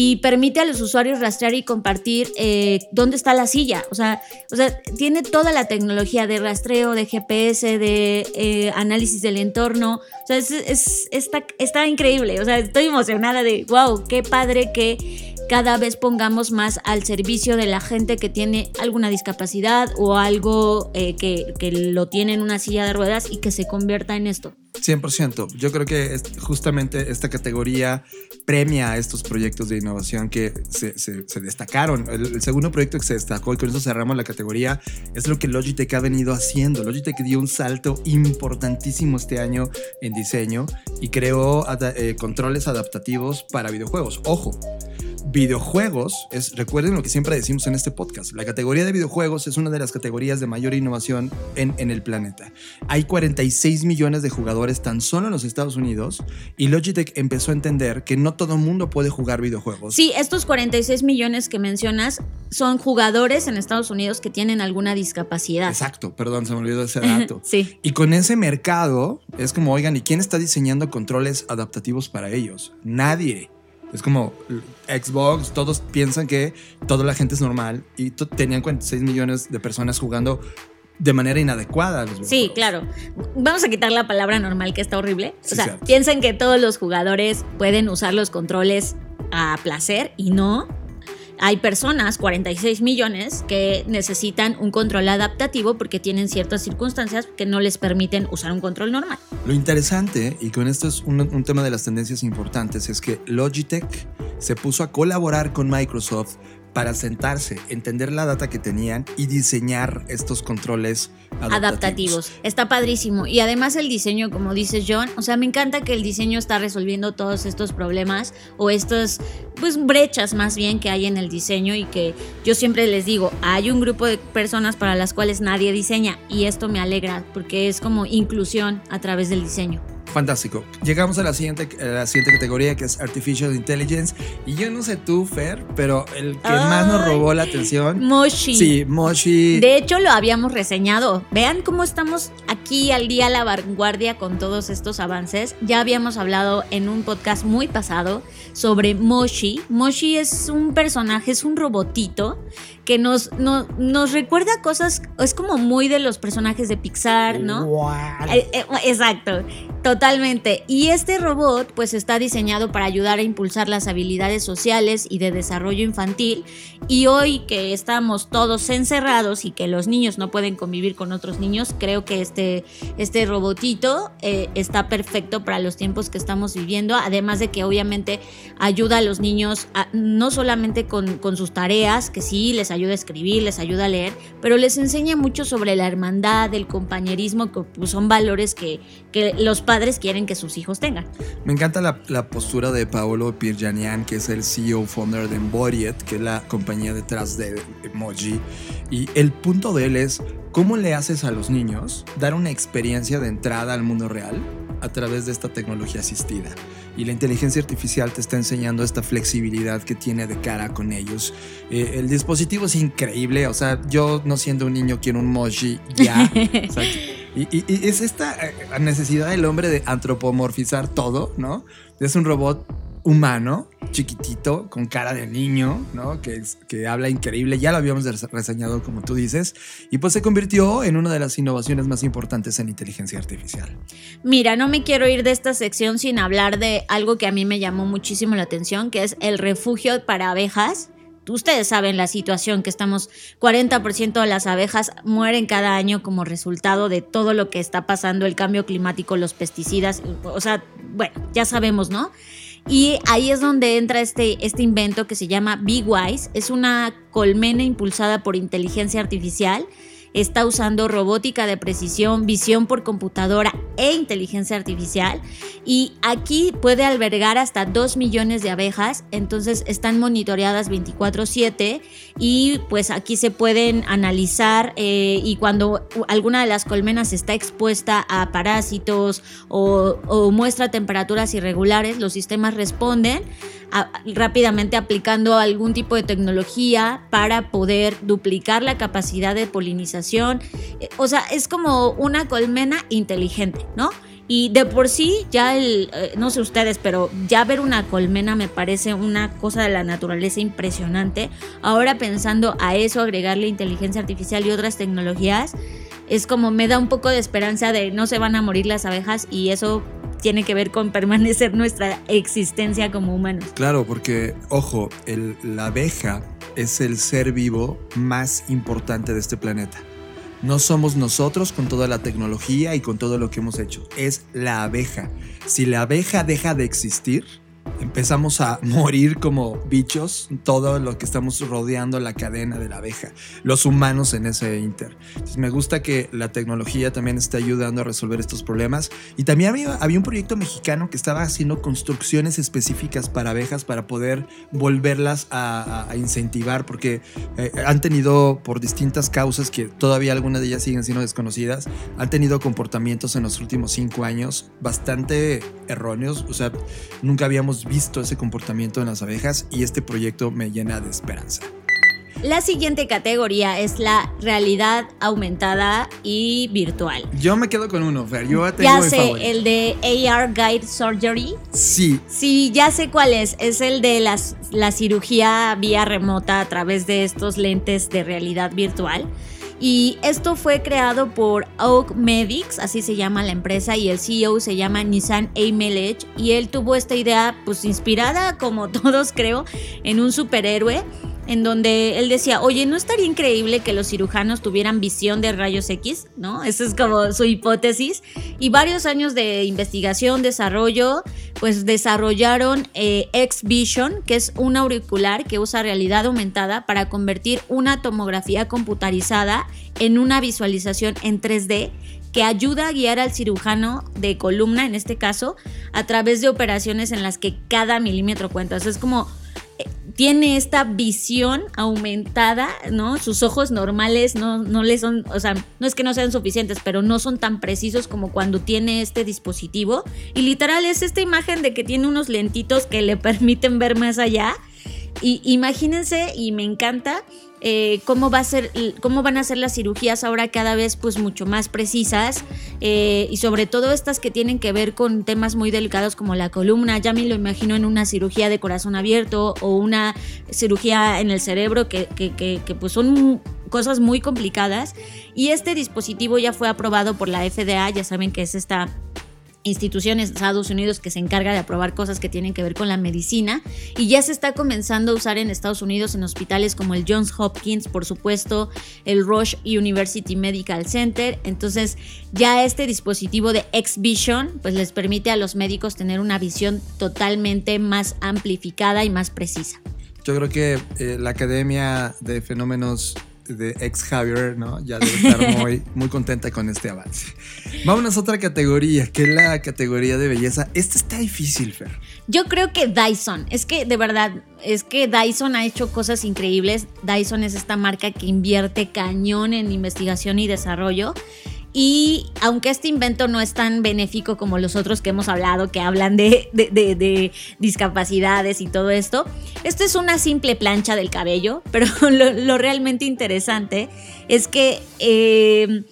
y permite a los usuarios rastrear y compartir eh, dónde está la silla. O sea, o sea, tiene toda la tecnología de rastreo, de GPS, de eh, análisis del entorno. O sea, es, está, está increíble. O sea, estoy emocionada de, wow, qué padre que cada vez pongamos más al servicio de la gente que tiene alguna discapacidad o algo eh, que, que, lo tiene en una silla de ruedas y que se convierta en esto. 100%. Yo creo que justamente esta categoría premia a estos proyectos de innovación que se, destacaron. El, segundo proyecto que se destacó, y con eso cerramos la categoría, es lo que Logitech ha venido haciendo. Logitech dio un salto importantísimo este año en diseño y creó eh, controles adaptativos para videojuegos. Ojo, videojuegos es, recuerden lo que siempre decimos en este podcast, la categoría de videojuegos es una de las categorías de mayor innovación en, en el planeta. Hay 46 millones de jugadores tan solo en los Estados Unidos y Logitech empezó a entender que no todo el mundo puede jugar videojuegos. Sí, estos 46 millones que mencionas son jugadores en Estados Unidos que tienen alguna discapacidad. Exacto, perdón, se me olvidó ese dato. sí. Y con ese mercado es como, oigan, ¿y quién está diseñando controles adaptativos para ellos? Nadie. Es como Xbox, todos piensan que toda la gente es normal y tenían 46 millones de personas jugando de manera inadecuada. Sí, claro. Vamos a quitar la palabra normal que está horrible. Sí, o sea, cierto. piensen que todos los jugadores pueden usar los controles a placer y no. Hay personas, 46 millones, que necesitan un control adaptativo porque tienen ciertas circunstancias que no les permiten usar un control normal. Lo interesante, y con esto es un, un tema de las tendencias importantes, es que Logitech se puso a colaborar con Microsoft para sentarse, entender la data que tenían y diseñar estos controles adaptativos. adaptativos. Está padrísimo. Y además el diseño, como dices John, o sea, me encanta que el diseño está resolviendo todos estos problemas o estas pues brechas más bien que hay en el diseño y que yo siempre les digo, hay un grupo de personas para las cuales nadie diseña y esto me alegra porque es como inclusión a través del diseño. Fantástico. Llegamos a la siguiente, a la siguiente categoría que es Artificial Intelligence. Y yo no sé tú, Fer, pero el que más nos robó la atención. Moshi. Sí, Moshi. De hecho, lo habíamos reseñado. Vean cómo estamos aquí al día a la vanguardia con todos estos avances. Ya habíamos hablado en un podcast muy pasado sobre Moshi. Moshi es un personaje, es un robotito que nos, no- nos recuerda cosas, es como muy de los personajes de Pixar, ¿no? Eh, eh, exacto, totalmente. Y este robot pues está diseñado para ayudar a impulsar las habilidades sociales y de desarrollo infantil. Y hoy que estamos todos encerrados y que los niños no pueden convivir con otros niños, creo que este, este robotito eh, está perfecto para los tiempos que estamos viviendo. Además de que obviamente ayuda a los niños no solamente con, con sus tareas, que sí, les ayuda a escribir, les ayuda a leer, pero les enseña mucho sobre la hermandad, el compañerismo, que pues, son valores que, que los padres quieren que sus hijos tengan. Me encanta la, la postura de Paolo Pirjanian, que es el CEO founder de Embodied, que es la compañía detrás de Emoji. Y el punto de él es cómo le haces a los niños dar una experiencia de entrada al mundo real a través de esta tecnología asistida. Y la inteligencia artificial te está enseñando esta flexibilidad que tiene de cara con ellos. Eh, el dispositivo es increíble, o sea, yo no siendo un niño quiero un Moji ya. O sea, y, es esta eh, necesidad del hombre de antropomorfizar todo, ¿no? Es un robot humano, chiquitito, con cara de niño, ¿no? Que, que habla increíble. Ya lo habíamos res- reseñado, como tú dices. Y pues se convirtió en una de las innovaciones más importantes en inteligencia artificial. Mira, no me quiero ir de esta sección sin hablar de algo que a mí me llamó muchísimo la atención, que es el refugio para abejas. Ustedes saben la situación que estamos, 40% de las abejas mueren cada año como resultado de todo lo que está pasando, el cambio climático, los pesticidas, o sea, bueno, ya sabemos, ¿no? Y ahí es donde entra este, este invento que se llama Big Wise. Es una colmena impulsada por inteligencia artificial. Está usando robótica de precisión, visión por computadora e inteligencia artificial. Y aquí puede albergar hasta 2 millones de abejas. Entonces están monitoreadas 24/7 y pues aquí se pueden analizar eh, y cuando alguna de las colmenas está expuesta a parásitos o, muestra temperaturas irregulares, los sistemas responden rápidamente aplicando algún tipo de tecnología para poder duplicar la capacidad de polinización. Eh, O sea, es como una colmena inteligente, ¿no? Y de por sí, ya el, eh, no sé ustedes, pero ya ver una colmena me parece una cosa de la naturaleza impresionante. Ahora pensando a eso, agregarle inteligencia artificial y otras tecnologías, es como me da un poco de esperanza de no se van a morir las abejas y eso tiene que ver con permanecer nuestra existencia como humanos. Claro, porque, ojo, el- la abeja es el ser vivo más importante de este planeta. No somos nosotros con toda la tecnología y con todo lo que hemos hecho. Es la abeja. Si la abeja deja de existir, empezamos a morir como bichos, todo lo que estamos rodeando la cadena de la abeja, los humanos en ese inter. Entonces me gusta que la tecnología también esté ayudando a resolver estos problemas. Y también había, había un proyecto mexicano que estaba haciendo construcciones específicas para abejas para poder volverlas a, a- a incentivar, porque eh, han tenido, por distintas causas, que todavía algunas de ellas siguen siendo desconocidas, han tenido comportamientos en los últimos cinco años bastante erróneos. O sea, nunca habíamos visto ese comportamiento en las abejas y este proyecto me llena de esperanza. La siguiente categoría es la realidad aumentada y virtual. Yo me quedo con uno, Fer. Yo tengo Ya sé, el de AR Guide Surgery. Sí, Sí, ya sé cuál es. Es el de las, la cirugía vía remota a través de estos lentes de realidad virtual. Y esto fue creado por Oak Medics, así se llama la empresa, y el CEO se llama Nissan Eimelech. Y él tuvo esta idea, pues inspirada, como todos creo, en un superhéroe en donde él decía, oye, ¿no estaría increíble que los cirujanos tuvieran visión de rayos X? ¿No? Esa es como su hipótesis. Y varios años de investigación, desarrollo, pues desarrollaron eh, X-Vision, que es un auricular que usa realidad aumentada para convertir una tomografía computarizada en una visualización en 3D que ayuda a guiar al cirujano de columna, en este caso, a través de operaciones en las que cada milímetro cuenta. Es como tiene esta visión aumentada, ¿no? Sus ojos normales no, no le son, o sea, no es que no sean suficientes, pero no son tan precisos como cuando tiene este dispositivo. Y literal es esta imagen de que tiene unos lentitos que le permiten ver más allá. Y imagínense, y me encanta, eh, cómo, va a ser, cómo van a ser las cirugías ahora cada vez pues mucho más precisas eh, y sobre todo estas que tienen que ver con temas muy delicados como la columna, ya me lo imagino en una cirugía de corazón abierto o una cirugía en el cerebro que, que, que, que pues son cosas muy complicadas. Y este dispositivo ya fue aprobado por la FDA, ya saben que es esta institución en Estados Unidos que se encarga de aprobar cosas que tienen que ver con la medicina y ya se está comenzando a usar en Estados Unidos en hospitales como el Johns Hopkins, por supuesto, el Rush University Medical Center. Entonces, ya este dispositivo de X-Vision pues les permite a los médicos tener una visión totalmente más amplificada y más precisa. Yo creo que eh, la Academia de Fenómenos de ex Javier, ¿no? Ya debe estar muy, muy contenta con este avance. Vámonos a otra categoría, que es la categoría de belleza. Esta está difícil, Fer. Yo creo que Dyson, es que de verdad, es que Dyson ha hecho cosas increíbles. Dyson es esta marca que invierte cañón en investigación y desarrollo. Y aunque este invento no es tan benéfico como los otros que hemos hablado, que hablan de, de, de, de discapacidades y todo esto, esto es una simple plancha del cabello, pero lo, lo realmente interesante es que... Eh,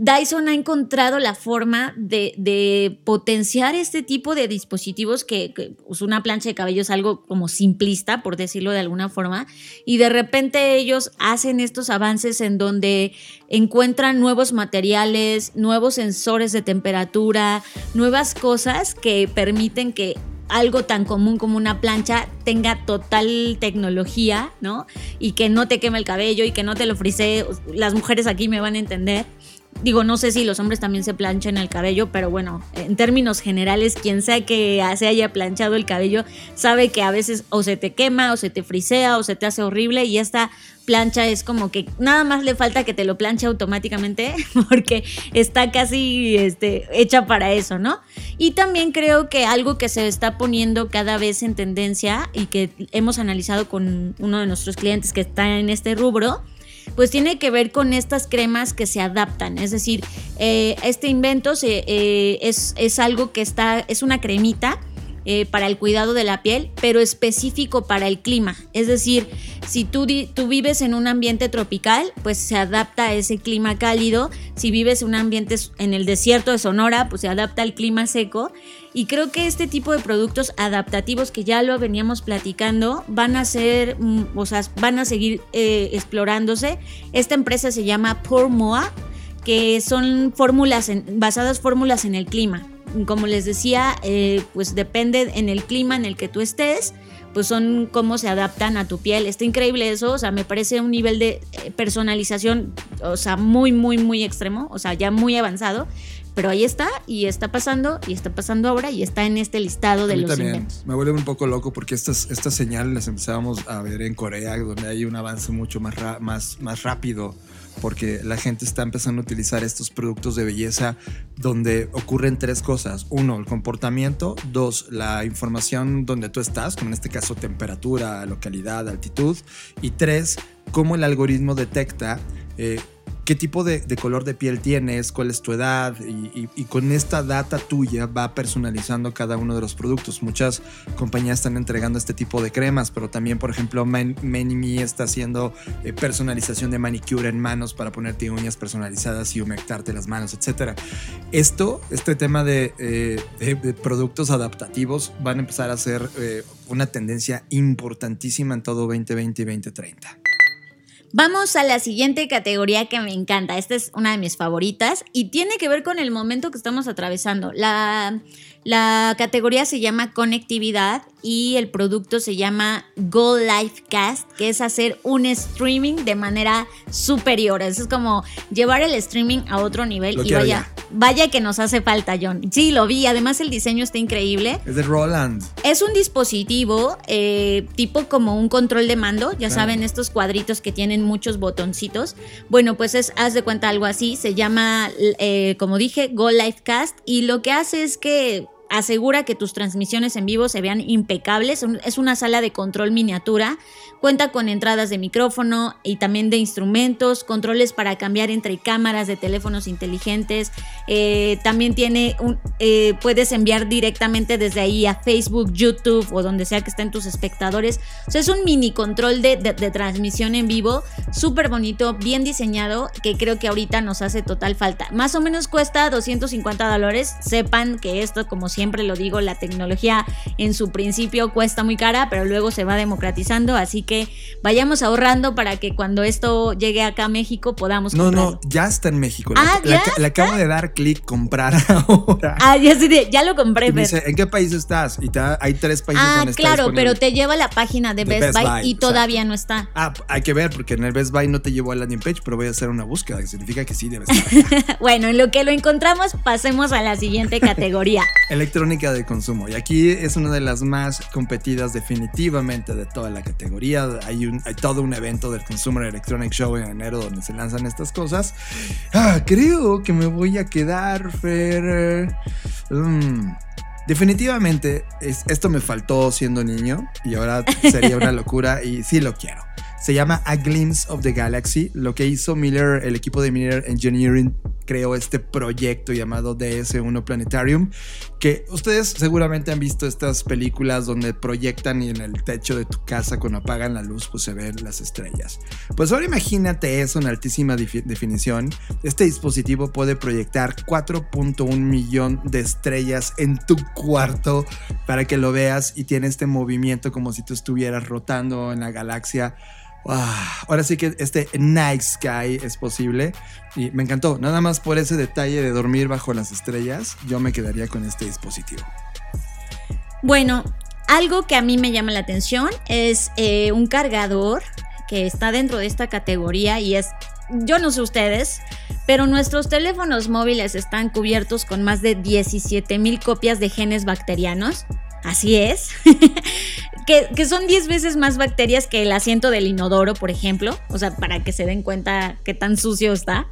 Dyson ha encontrado la forma de, potenciar este tipo de dispositivos que, pues una plancha de cabello es algo como simplista, por decirlo de alguna forma, y de repente ellos hacen estos avances en donde encuentran nuevos materiales, nuevos sensores de temperatura, nuevas cosas que permiten que algo tan común como una plancha tenga total tecnología, ¿no? Y que no te queme el cabello y que no te lo frisee. Las mujeres aquí me van a entender. Digo, no sé si los hombres también se planchan el cabello, pero bueno, en términos generales, quien sea que se haya planchado el cabello sabe que a veces o se te quema o se te frisea o se te hace horrible y esta plancha es como que nada más le falta que te lo planche automáticamente porque está casi este, hecha para eso, ¿no? Y también creo que algo que se está poniendo cada vez en tendencia y que hemos analizado con uno de nuestros clientes que está en este rubro, pues tiene que ver con estas cremas que se adaptan. Es decir, eh, este invento se, eh, es, es, algo que está, es una cremita eh, para el cuidado de la piel, pero específico para el clima. Es decir, si tú, tú, vives en un ambiente tropical, pues se adapta a ese clima cálido. Si vives en un ambiente en el desierto de Sonora, pues se adapta al clima seco. Y creo que este tipo de productos adaptativos que ya lo veníamos platicando van a ser, o sea, van a seguir eh, explorándose. Esta empresa se llama Pormoa, que son fórmulas basadas fórmulas en el clima. Como les decía, eh, pues depende en el clima en el que tú estés, pues son cómo se adaptan a tu piel. Está increíble eso, o sea, me parece un nivel de personalización, o sea, muy, muy, muy extremo, o sea, ya muy avanzado pero ahí está y está pasando y está pasando ahora y está en este listado de A mí los también inventos. me vuelve un poco loco porque estas, estas señales las empezábamos a ver en Corea, donde hay un avance mucho más, más, más rápido, porque la gente está empezando a utilizar estos productos de belleza donde ocurren tres cosas. Uno, el comportamiento. Dos, la información donde tú estás, como en este caso temperatura, localidad, altitud. Y tres, cómo el algoritmo detecta eh, qué tipo de, color de piel tienes, cuál es tu edad y, con esta data tuya va personalizando cada uno de los productos. Muchas compañías están entregando este tipo de cremas, pero también, por ejemplo, Man- Many está haciendo eh, personalización de manicure en manos para ponerte uñas personalizadas y humectarte las manos, etc. Esto, este tema de, eh, de productos adaptativos van a empezar a ser eh, una tendencia importantísima en todo 2020 y 2030. Vamos a la siguiente categoría que me encanta. Esta es una de mis favoritas y tiene que ver con el momento que estamos atravesando. La, la categoría se llama conectividad y el producto se llama Go Live Cast, que es hacer un streaming de manera superior. Eso es como llevar el streaming a otro nivel Lo y vaya, vaya que nos hace falta, John. Sí, lo vi. Además el diseño está increíble. Es de Roland. Es un dispositivo eh, tipo como un control de mando, ya Claro. saben, estos cuadritos que tienen muchos botoncitos. Bueno, pues es, haz de cuenta algo así, se llama, eh, como dije, Go Live Cast y lo que hace es que asegura que tus transmisiones en vivo se vean impecables. Es una sala de control miniatura. Cuenta con entradas de micrófono y también de instrumentos, controles para cambiar entre cámaras de teléfonos inteligentes. Eh, también tiene un, eh, puedes enviar directamente desde ahí a Facebook, YouTube o donde sea que estén tus espectadores. Es un mini control de, transmisión en vivo, súper bonito, bien diseñado, que creo que ahorita nos hace total falta. Más o menos cuesta 250 dólares. Sepan que esto, como siempre lo digo, la tecnología en su principio cuesta muy cara, pero luego se va democratizando. Así que vayamos ahorrando para que cuando esto llegue acá a México podamos No, comprarlo. no, ya está en México. Ah, le, ¿ya le acabo de dar clic comprar ahora. Ah, ya, sí, ya lo compré, me dice, ¿en qué país estás? Y te hay tres países Ah, donde claro, pero te lleva a la página de, De Best, Best Buy, Buy, y exacto. todavía no está. Ah, hay que ver, porque en el Best Buy no te llevó a landing page, pero voy a hacer una búsqueda, que significa que sí debe estar. bueno, en lo que lo encontramos, pasemos a la siguiente categoría. Electrónica de consumo. Y aquí es una de las más competidas definitivamente de toda la categoría. Hay, un, hay todo un evento del Consumer Electronic Show en enero donde se lanzan estas cosas. Ah, creo que me voy a quedar, Fer. Mm. Definitivamente, es- esto me faltó siendo niño y ahora sería una locura y sí lo quiero. Se llama A Glimpse of the Galaxy. Lo que hizo Miller, el equipo de Miller Engineering, creó este proyecto llamado DS1 Planetarium. Que ustedes seguramente han visto estas películas donde proyectan y en el techo de tu casa, cuando apagan la luz, pues se ven las estrellas. Pues ahora imagínate eso en altísima definición. Este dispositivo puede proyectar 4.1 millón de estrellas en tu cuarto para que lo veas y tiene este movimiento como si tú estuvieras rotando en la galaxia. Ah, ahora sí que este Night Sky es posible y me encantó. Nada más por ese detalle de dormir bajo las estrellas, yo me quedaría con este dispositivo. Bueno, algo que a mí me llama la atención es eh, un cargador que está dentro de esta categoría y es, yo no sé ustedes, pero nuestros teléfonos móviles están cubiertos con más de 17 mil copias de genes bacterianos. Así es. que, son 10 veces más bacterias que el asiento del inodoro, por ejemplo. O sea, para que se den cuenta qué tan sucio está.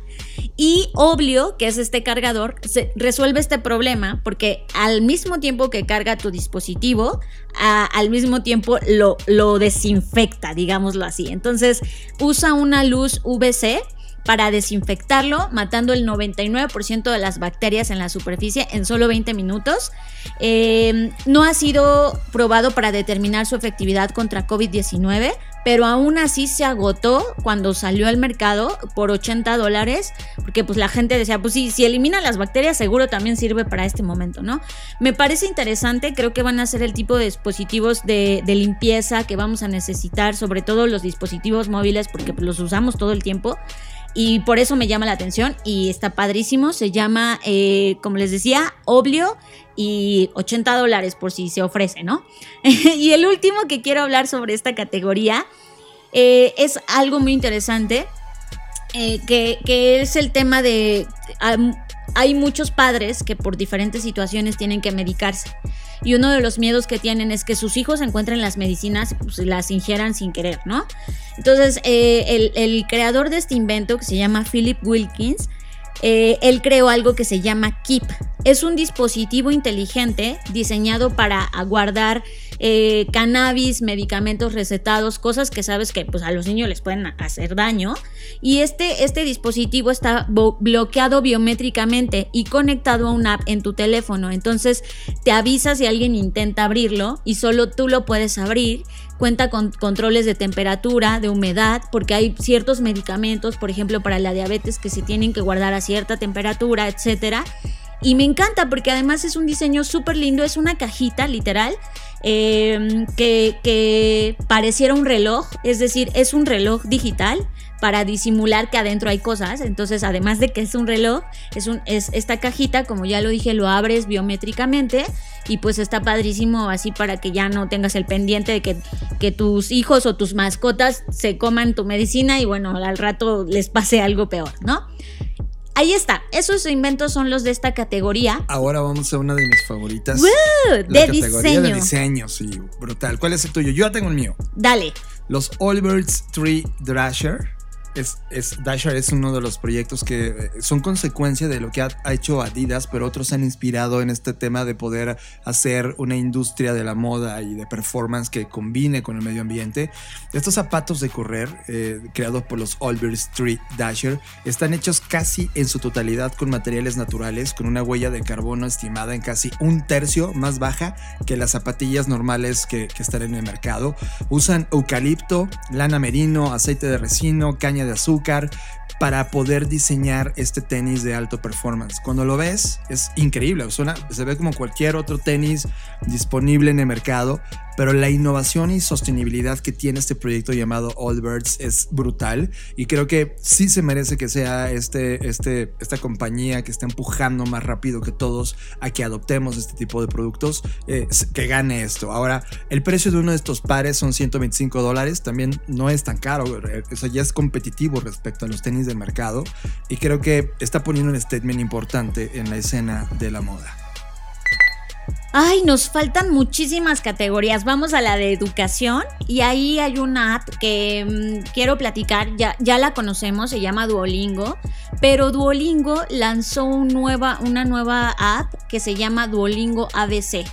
Y Oblio, que es este cargador, se resuelve este problema porque al mismo tiempo que carga tu dispositivo, al mismo tiempo lo, lo desinfecta, digámoslo así. Entonces usa una luz UVC para desinfectarlo, matando el 99% de las bacterias en la superficie en solo 20 minutos. Eh, no ha sido probado para determinar su efectividad contra COVID-19, pero aún así se agotó cuando salió al mercado por 80 dólares, porque pues la gente decía, pues sí, si elimina las bacterias seguro también sirve para este momento, ¿no? Me parece interesante, creo que van a ser el tipo de dispositivos de, de limpieza que vamos a necesitar, sobre todo los dispositivos móviles, porque pues, los usamos todo el tiempo. Y por eso me llama la atención y está padrísimo. Se llama, eh, como les decía, Oblio y 80 dólares por si se ofrece, ¿no? y el último que quiero hablar sobre esta categoría eh, es algo muy interesante, eh, que, que es el tema de... am, hay muchos padres que por diferentes situaciones tienen que medicarse. Y uno de los miedos que tienen es que sus hijos encuentren las medicinas y pues, las ingieran sin querer, ¿no? Entonces, eh, el, el creador de este invento, que se llama Philip Wilkins, eh, él creó algo que se llama Keep. Es un dispositivo inteligente diseñado para guardar eh, cannabis, medicamentos recetados, cosas que sabes que pues, a los niños les pueden hacer daño. Y este, este dispositivo está bloqueado biométricamente y conectado a una app en tu teléfono. Entonces te avisa si alguien intenta abrirlo y solo tú lo puedes abrir cuenta con controles de temperatura, de humedad, porque hay ciertos medicamentos, por ejemplo, para la diabetes que se tienen que guardar a cierta temperatura, etcétera. Y me encanta porque además es un diseño súper lindo, es una cajita literal eh, que, que pareciera un reloj, es decir, es un reloj digital para disimular que adentro hay cosas. Entonces, además de que es un reloj, es, un, es esta cajita, como ya lo dije, lo abres biométricamente y pues está padrísimo así para que ya no tengas el pendiente de que, que tus hijos o tus mascotas se coman tu medicina y bueno, al rato les pase algo peor, ¿no? Ahí está, esos inventos son los de esta categoría. Ahora vamos a una de mis favoritas. ¡Woo! De diseño. De diseño, sí, brutal. ¿Cuál es el tuyo? Yo ya tengo el mío. Dale. Los Allbirds Tree Thrasher es, es, Dasher es uno de los proyectos que eh, son consecuencia de lo que ha, hecho Adidas, pero otros se han inspirado en este tema de poder hacer una industria de la moda y de performance que combine con el medio ambiente. Estos zapatos de correr, eh, creados por los Albert Street Dasher, están hechos casi en su totalidad con materiales naturales, con una huella de carbono estimada en casi un tercio más baja que las zapatillas normales que, que están en el mercado. Usan eucalipto, lana merino, aceite de resino, caña de azúcar para poder diseñar este tenis de alto performance. Cuando lo ves es increíble, suena, se ve como cualquier otro tenis disponible en el mercado, pero la innovación y sostenibilidad que tiene este proyecto llamado Allbirds es brutal y creo que sí se merece que sea este, este, esta compañía que está empujando más rápido que todos a que adoptemos este tipo de productos, eh, que gane esto. Ahora, el precio de uno de estos pares son 125 dólares, también no es tan caro, eso ya es competitivo respecto a los tenis del mercado y creo que está poniendo un statement importante en la escena de la moda. Ay, nos faltan muchísimas categorías. Vamos a la de educación y ahí hay una app que mm, quiero platicar, ya, ya la conocemos, se llama Duolingo, pero Duolingo lanzó una nueva app que se llama Duolingo ABC.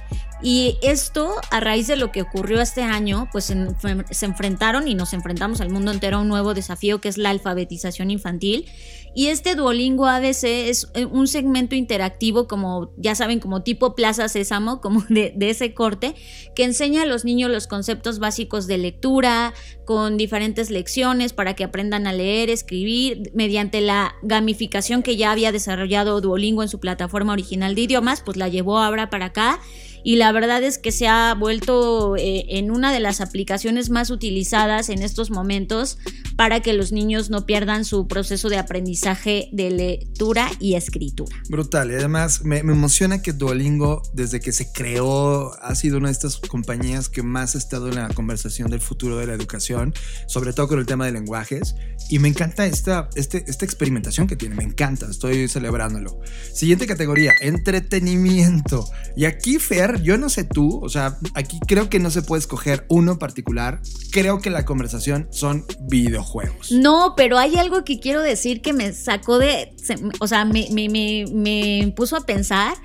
Y esto, a raíz de lo que ocurrió este año, pues se, enfrentaron y nos enfrentamos al mundo entero a un nuevo desafío que es la alfabetización infantil. Y este Duolingo ABC es eh, un segmento interactivo, como ya saben, como tipo Plaza Sésamo, como de, de, ese corte, que enseña a los niños los conceptos básicos de lectura, con diferentes lecciones para que aprendan a leer, escribir, mediante la gamificación que ya había desarrollado Duolingo en su plataforma original de idiomas, pues la llevó ahora para acá y la verdad es que se ha vuelto eh, en una de las aplicaciones más utilizadas en estos momentos para que los niños no pierdan su proceso de aprendizaje de lectura y escritura. Brutal, y además me, emociona que Duolingo desde que se creó ha sido una de estas compañías que más ha estado en la conversación del futuro de la educación, sobre todo con el tema de lenguajes, y me encanta esta, este, esta experimentación que tiene, me encanta, estoy celebrándolo. Siguiente categoría, entretenimiento. Y aquí, Fer, yo no sé tú, o sea, aquí creo que no se puede escoger uno particular. Creo que la conversación son videojuegos. No, pero hay algo que quiero decir que me sacó de, o sea, me, me, me, puso a pensar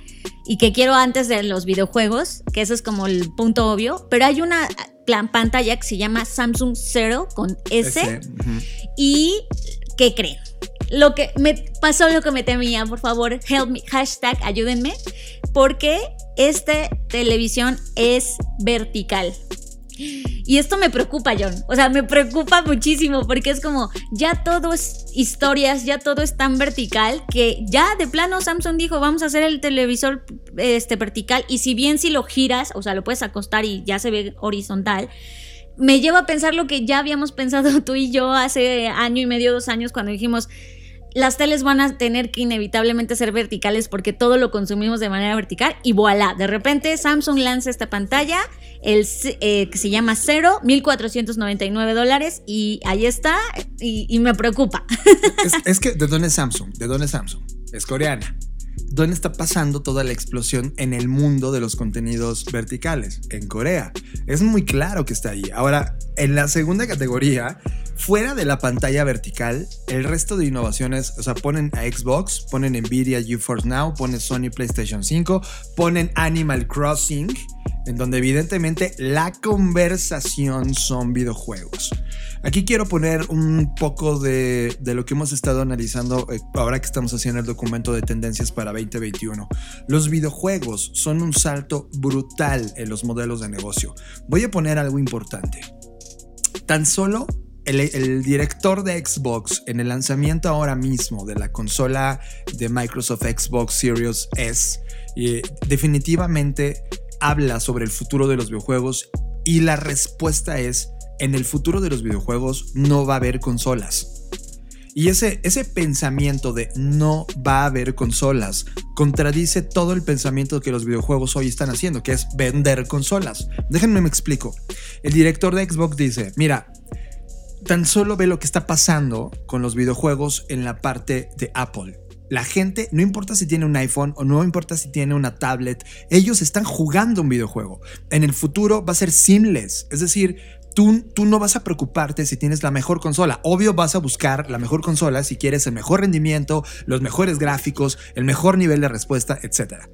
y que quiero antes de los videojuegos, que eso es como el punto obvio, pero hay una pantalla que se llama Samsung Zero con S, y ¿qué creen? Lo que me pasó lo que me temía, por favor, help me, hashtag ayúdenme, porque esta televisión es vertical. Y esto me preocupa, John. O sea, me preocupa muchísimo porque es como, ya todo es historias, ya todo es tan vertical que ya de plano Samsung dijo, vamos a hacer el televisor este, vertical y si bien si lo giras, o sea, lo puedes acostar y ya se ve horizontal, me lleva a pensar lo que ya habíamos pensado tú y yo hace año y medio, dos años, cuando dijimos, las teles van a tener que inevitablemente ser verticales porque todo lo consumimos de manera vertical y voilà, de repente Samsung lanza esta pantalla el, eh, que se llama Cero, 1499 dólares y ahí está y, me preocupa. Es, es, que, ¿de dónde es Samsung? ¿De dónde es Samsung? Es coreana. ¿dónde está pasando toda la explosión en el mundo de los contenidos verticales? En Corea. Es muy claro que está ahí. Ahora, en la segunda categoría, fuera de la pantalla vertical, el resto de innovaciones, o sea, ponen a Xbox, ponen Nvidia GeForce Now, ponen Sony PlayStation 5, ponen Animal Crossing, en donde evidentemente la conversación son videojuegos. Aquí quiero poner un poco de, de, lo que hemos estado analizando eh, ahora que estamos haciendo el documento de tendencias para 2021. Los videojuegos son un salto brutal en los modelos de negocio. Voy a poner algo importante. Tan solo el, director de Xbox en el lanzamiento ahora mismo de la consola de Microsoft Xbox Series S, eh, definitivamente habla sobre el futuro de los videojuegos y la respuesta es, en el futuro de los videojuegos no va a haber consolas. Y ese, ese pensamiento de no va a haber consolas contradice todo el pensamiento que los videojuegos hoy están haciendo, que es vender consolas. Déjenme me explico. El director de Xbox dice, mira, tan solo ve lo que está pasando con los videojuegos en la parte de Apple. La gente, no importa si tiene un iPhone o no importa si tiene una tablet, ellos están jugando un videojuego. En el futuro va a ser seamless, es decir, Tú, tú, no vas a preocuparte si tienes la mejor consola. Obvio vas a buscar la mejor consola si quieres el mejor rendimiento, los mejores gráficos, el mejor nivel de respuesta, etc.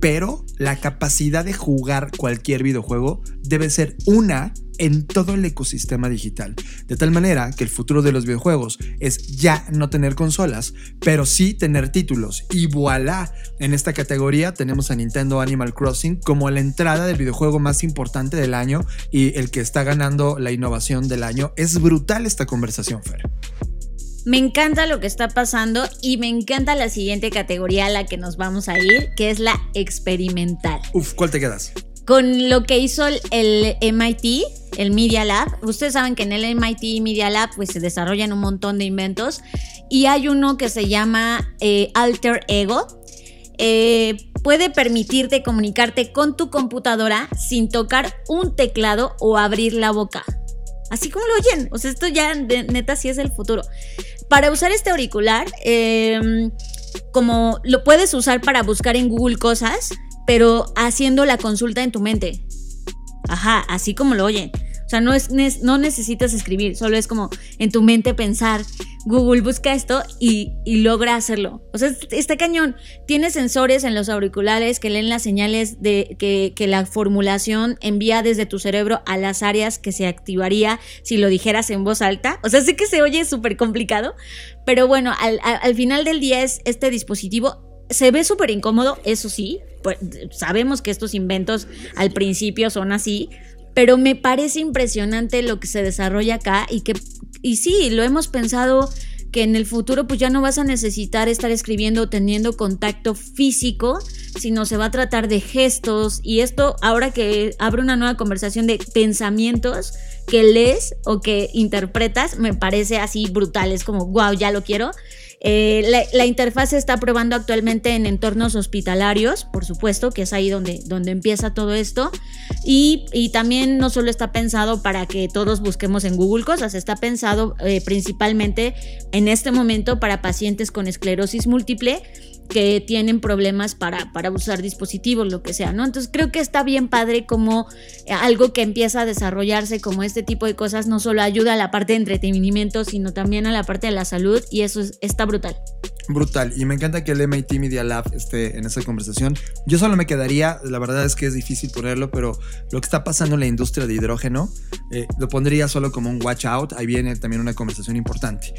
Pero la capacidad de jugar cualquier videojuego debe ser una en todo el ecosistema digital. De tal manera que el futuro de los videojuegos es ya no tener consolas, pero sí tener títulos. Y voilà, en esta categoría tenemos a Nintendo Animal Crossing como la entrada del videojuego más importante del año y el que está ganando la innovación del año. Es brutal esta conversación, Fer. Me encanta lo que está pasando y me encanta la siguiente categoría a la que nos vamos a ir, que es la experimental. Uf, ¿cuál te quedas? Con lo que hizo el MIT, el Media Lab. Ustedes saben que en el MIT Media Lab pues, se desarrollan un montón de inventos y hay uno que se llama eh, Alter Ego. Eh, puede permitirte comunicarte con tu computadora sin tocar un teclado o abrir la boca. Así como lo oyen. O sea, esto ya de, neta sí es el futuro. Para usar este auricular, eh, como lo puedes usar para buscar en Google cosas, pero haciendo la consulta en tu mente. Ajá, así como lo oyen. Sea, no, es, no necesitas escribir, solo es como en tu mente pensar, Google busca esto y, logra hacerlo. O sea, está cañón. Tiene sensores en los auriculares que leen las señales de que, que, la formulación envía desde tu cerebro a las áreas que se activaría si lo dijeras en voz alta. O sea, sé que se oye súper complicado, pero bueno, al, al final del día es este dispositivo. Se ve súper incómodo, eso sí, pues, sabemos que estos inventos al principio son así, pero me parece impresionante lo que se desarrolla acá y que, y sí, lo hemos pensado que en el futuro pues ya no vas a necesitar estar escribiendo o teniendo contacto físico, sino se va a tratar de gestos y esto ahora que abre una nueva conversación de pensamientos que lees o que interpretas, me parece así brutal, es como, wow, ya lo quiero. Eh, la, la, interfaz se está probando actualmente en entornos hospitalarios, por supuesto, que es ahí donde, donde empieza todo esto. Y, y, también no solo está pensado para que todos busquemos en Google cosas, está pensado eh, principalmente en este momento para pacientes con esclerosis múltiple que tienen problemas para, para usar dispositivos, lo que sea, ¿no? Entonces creo que está bien padre como algo que empieza a desarrollarse como este tipo de cosas no solo ayuda a la parte de entretenimiento, sino también a la parte de la salud y eso es, está brutal. Brutal, y me encanta que el MIT Media Lab esté en esa conversación. Yo solo me quedaría, la verdad es que es difícil ponerlo, pero lo que está pasando en la industria de hidrógeno, eh, lo pondría solo como un watch out, ahí viene también una conversación importante.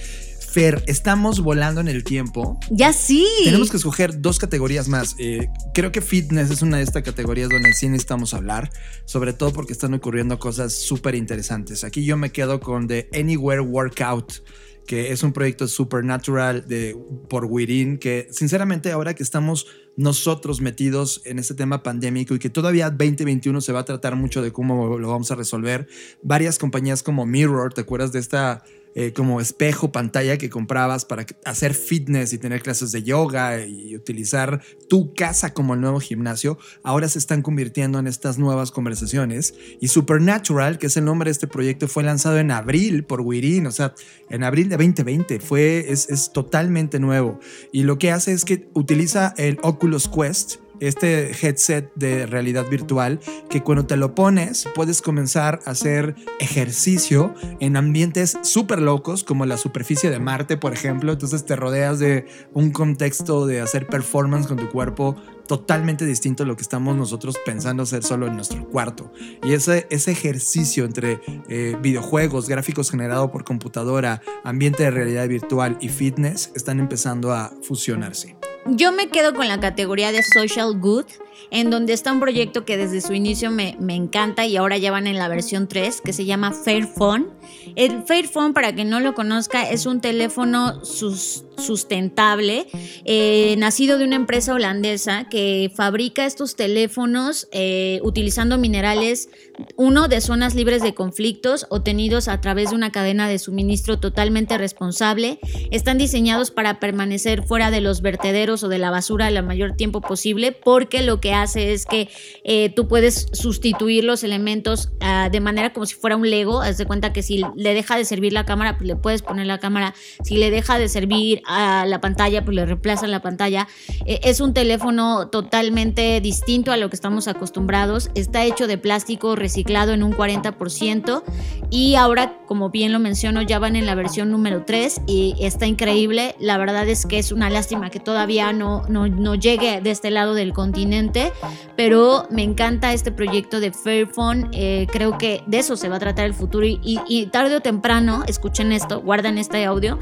Fer, estamos volando en el tiempo. Ya sí. Tenemos que escoger dos categorías más. Eh, creo que fitness es una de estas categorías donde sí necesitamos hablar, sobre todo porque están ocurriendo cosas súper interesantes. Aquí yo me quedo con The Anywhere Workout que es un proyecto supernatural de, por Wirin, que sinceramente ahora que estamos nosotros metidos en este tema pandémico y que todavía 2021 se va a tratar mucho de cómo lo vamos a resolver, varias compañías como Mirror, ¿te acuerdas de esta eh, como espejo, pantalla que comprabas para hacer fitness y tener clases de yoga y utilizar tu casa como el nuevo gimnasio, ahora se están convirtiendo en estas nuevas conversaciones. Y Supernatural, que es el nombre de este proyecto, fue lanzado en abril por Wirin, o sea, en abril de 2020, fue, es, es totalmente nuevo. Y lo que hace es que utiliza el Oculus Oculus Quest, este headset de realidad virtual que cuando te lo pones puedes comenzar a hacer ejercicio en ambientes súper locos como la superficie de Marte, por ejemplo. Entonces te rodeas de un contexto de hacer performance con tu cuerpo totalmente distinto a lo que estamos nosotros pensando hacer solo en nuestro cuarto. Y ese, ese ejercicio entre eh, videojuegos, gráficos generados por computadora, ambiente de realidad virtual y fitness están empezando a fusionarse. Yo me quedo con la categoría de social good, en donde está un proyecto que desde su inicio me, me, encanta y ahora ya van en la versión 3, que se llama Fairphone. El Fairphone, para quien no lo conozca, es un teléfono sus, sustentable, eh, nacido de una empresa holandesa que fabrica estos teléfonos eh, utilizando minerales, uno de zonas libres de conflictos, obtenidos a través de una cadena de suministro totalmente responsable. Están diseñados para permanecer fuera de los vertederos o de la basura el mayor tiempo posible, porque lo que hace es que eh, tú puedes sustituir los elementos uh, de manera como si fuera un Lego. Haz de cuenta que si le deja de servir la cámara, pues le puedes poner la cámara. Si le deja de servir a la pantalla, pues le reemplazan la pantalla. Eh, es un teléfono totalmente distinto a lo que estamos acostumbrados. Está hecho de plástico reciclado en un 40% y ahora, como bien lo menciono, ya van en la versión número 3 y está increíble. La verdad es que es una lástima que todavía no, llegue de este lado del continente, pero me encanta este proyecto de Fairphone. Eh, creo que de eso se va a tratar el futuro y tarde o temprano, escuchen esto, guarden este audio,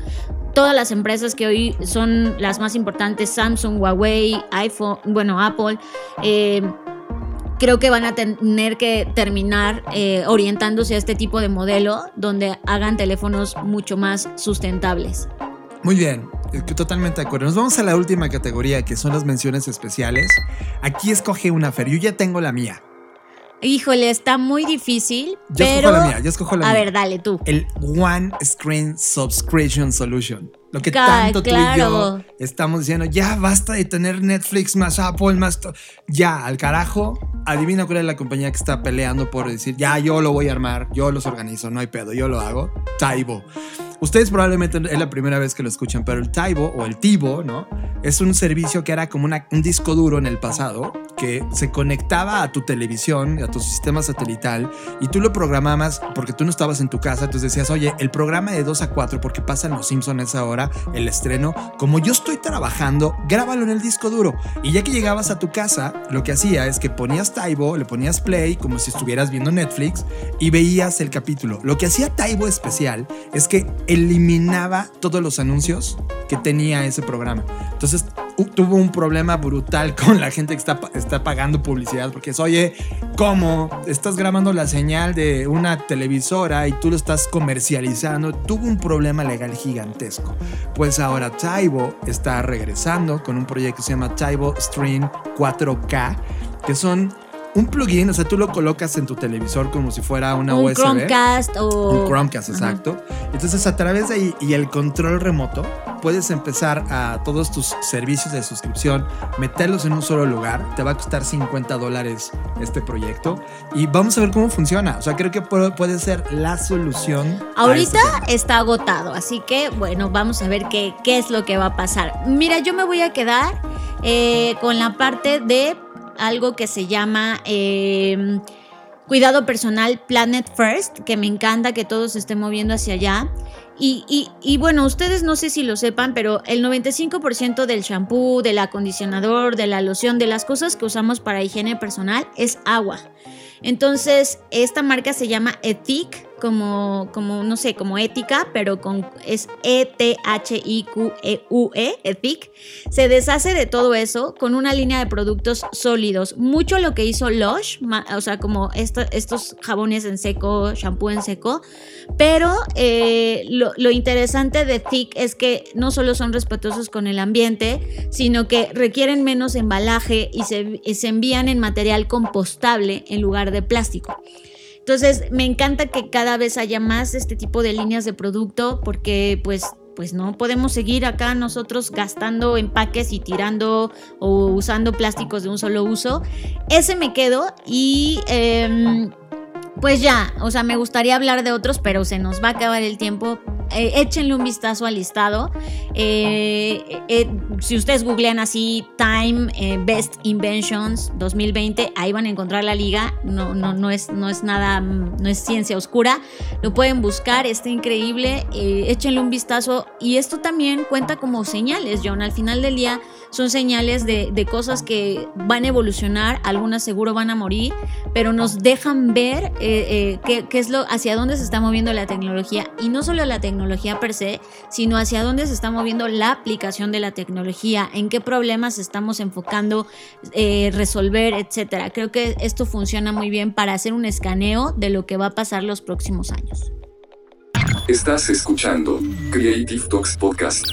todas las empresas que hoy son las más importantes, Samsung, Huawei, iPhone, bueno, Apple, eh, creo que van a tener que terminar eh, orientándose a este tipo de modelo donde hagan teléfonos mucho más sustentables. Muy bien, totalmente de acuerdo. Nos vamos a la última categoría que son las menciones especiales. Aquí escoge una, Fer. Yo ya tengo la mía. Híjole, está muy difícil. Yo pero... escojo la mía, yo escojo la a mía. ver, dale tú. El One Screen Subscription Solution. Lo que Ca- tanto tú y claro. yo estamos diciendo, ya basta de tener Netflix más Apple más... Ya, al carajo. Adivina cuál es la compañía que está peleando por decir, ya, yo lo voy a armar, yo los organizo, no hay pedo, yo lo hago. Taibo. Ustedes probablemente es la primera vez que lo escuchan, pero el Taibo o el Tivo, ¿no? Es un servicio que era como una- un disco duro en el pasado que se conectaba a tu televisión, a tu sistema satelital, y tú lo programabas porque tú no estabas en tu casa, entonces decías, oye, el programa de 2 a 4, porque pasan los Simpsons esa hora, el estreno, como yo estoy trabajando, grábalo en el disco duro. Y ya que llegabas a tu casa, lo que hacía es que ponías Taibo, le ponías play, como si estuvieras viendo Netflix, y veías el capítulo. Lo que hacía Taibo especial es que eliminaba todos los anuncios que tenía ese programa. Entonces tuvo un problema brutal con la gente que está, está pagando publicidad porque es, oye, ¿cómo? Estás grabando la señal de una televisora y tú lo estás comercializando. Tuvo un problema legal gigantesco. Pues ahora Taibo está regresando con un proyecto que se llama Taibo Stream 4K, que son un plugin, o sea, tú lo colocas en tu televisor como si fuera una un USB. Chromecast o... Un Chromecast, Ajá. exacto. Entonces, a través de ahí y el control remoto, puedes empezar a todos tus servicios de suscripción, meterlos en un solo lugar. Te va a costar 50 dólares este proyecto. Y vamos a ver cómo funciona. O sea, creo que puede ser la solución. Ahorita está agotado, así que bueno, vamos a ver qué, qué es lo que va a pasar. Mira, yo me voy a quedar eh, con la parte de algo que se llama eh, cuidado personal Planet First, que me encanta que todo se esté moviendo hacia allá. Y, y- y bueno, ustedes no sé si lo sepan, pero el 95% del shampoo, del acondicionador, de la loción, de las cosas que usamos para higiene personal es agua. Entonces, esta marca se llama Ethic, como, como no sé, como ética, pero con, es E-T-H-I-Q-E-U-E, Ethic. Se deshace de todo eso con una línea de productos sólidos. Mucho lo que hizo Lush, o sea, como esto- estos jabones en seco, shampoo en seco. Pero eh, lo, interesante de Thick es que no solo son respetuosos con el ambiente, sino que requieren menos embalaje y se, se envían en material compostable en lugar de plástico. Entonces, me encanta que cada vez haya más este tipo de líneas de producto porque pues pues no podemos seguir acá nosotros gastando empaques y tirando o usando plásticos de un solo uso. Ese me quedo y em, pues ya, o sea, me gustaría hablar de otros, pero se nos va a acabar el tiempo. eh, échenle un vistazo al listado. Eh, eh, si ustedes googlean así Time Best Inventions 2020, ahí van a encontrar la liga. No, no, no, es, no es nada, no es ciencia oscura. Lo pueden buscar, está increíble. échenle un vistazo. Y esto también cuenta como señales, John. Al final del día son señales de, de cosas que van a evolucionar, algunas seguro van a morir, pero nos dejan ver qué, qué es lo, hacia dónde se está moviendo la tecnología. Y no solo la tecnología per se, sino hacia dónde se está moviendo la aplicación de la tecnología, en qué problemas estamos enfocando, eh, resolver, etcétera. Creo que esto funciona muy bien para hacer un escaneo de lo que va a pasar los próximos años. Estás escuchando Creative Talks Podcast.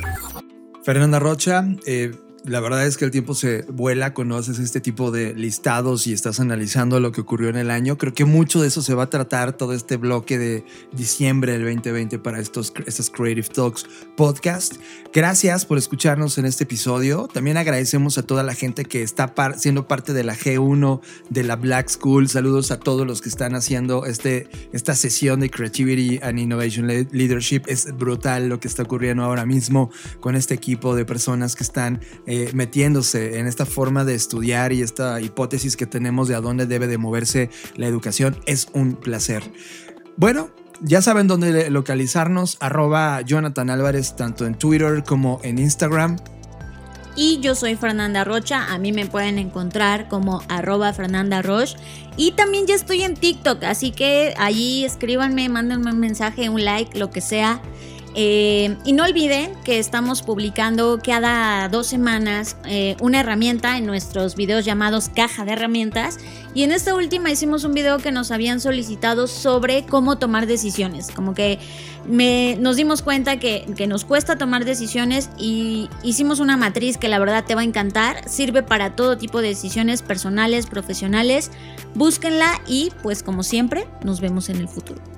Fernanda Rocha, eh, la verdad es que el tiempo se vuela, conoces este tipo de listados y estás analizando lo que ocurrió en el año. Creo que mucho de eso se va a tratar todo este bloque de diciembre del 2020 para estos, estos Creative Talks podcast. Gracias por escucharnos en este episodio. También agradecemos a toda la gente que está siendo parte de la G1 de la Black School. Saludos a todos los que están haciendo este, esta sesión de Creativity and Innovation Leadership. Es brutal lo que está ocurriendo ahora mismo con este equipo de personas que están eh, metiéndose en esta forma de estudiar y esta hipótesis que tenemos de a dónde debe de moverse la educación. Es un placer. Bueno, ya saben dónde localizarnos, arroba Jonathan Álvarez, tanto en Twitter como en Instagram. Y yo soy Fernanda Rocha, a mí me pueden encontrar como arroba Fernanda Roche. Y también ya estoy en TikTok, así que allí escríbanme, mándenme un mensaje, un like, lo que sea. Eh, y no olviden que estamos publicando cada dos semanas eh, una herramienta en nuestros videos llamados caja de herramientas. Y en esta última hicimos un video que nos habían solicitado sobre cómo tomar decisiones. Como que nos dimos cuenta que, que nos cuesta tomar decisiones y hicimos una matriz que la verdad te va a encantar. Sirve para todo tipo de decisiones personales, profesionales. Búsquenla y pues como siempre nos vemos en el futuro.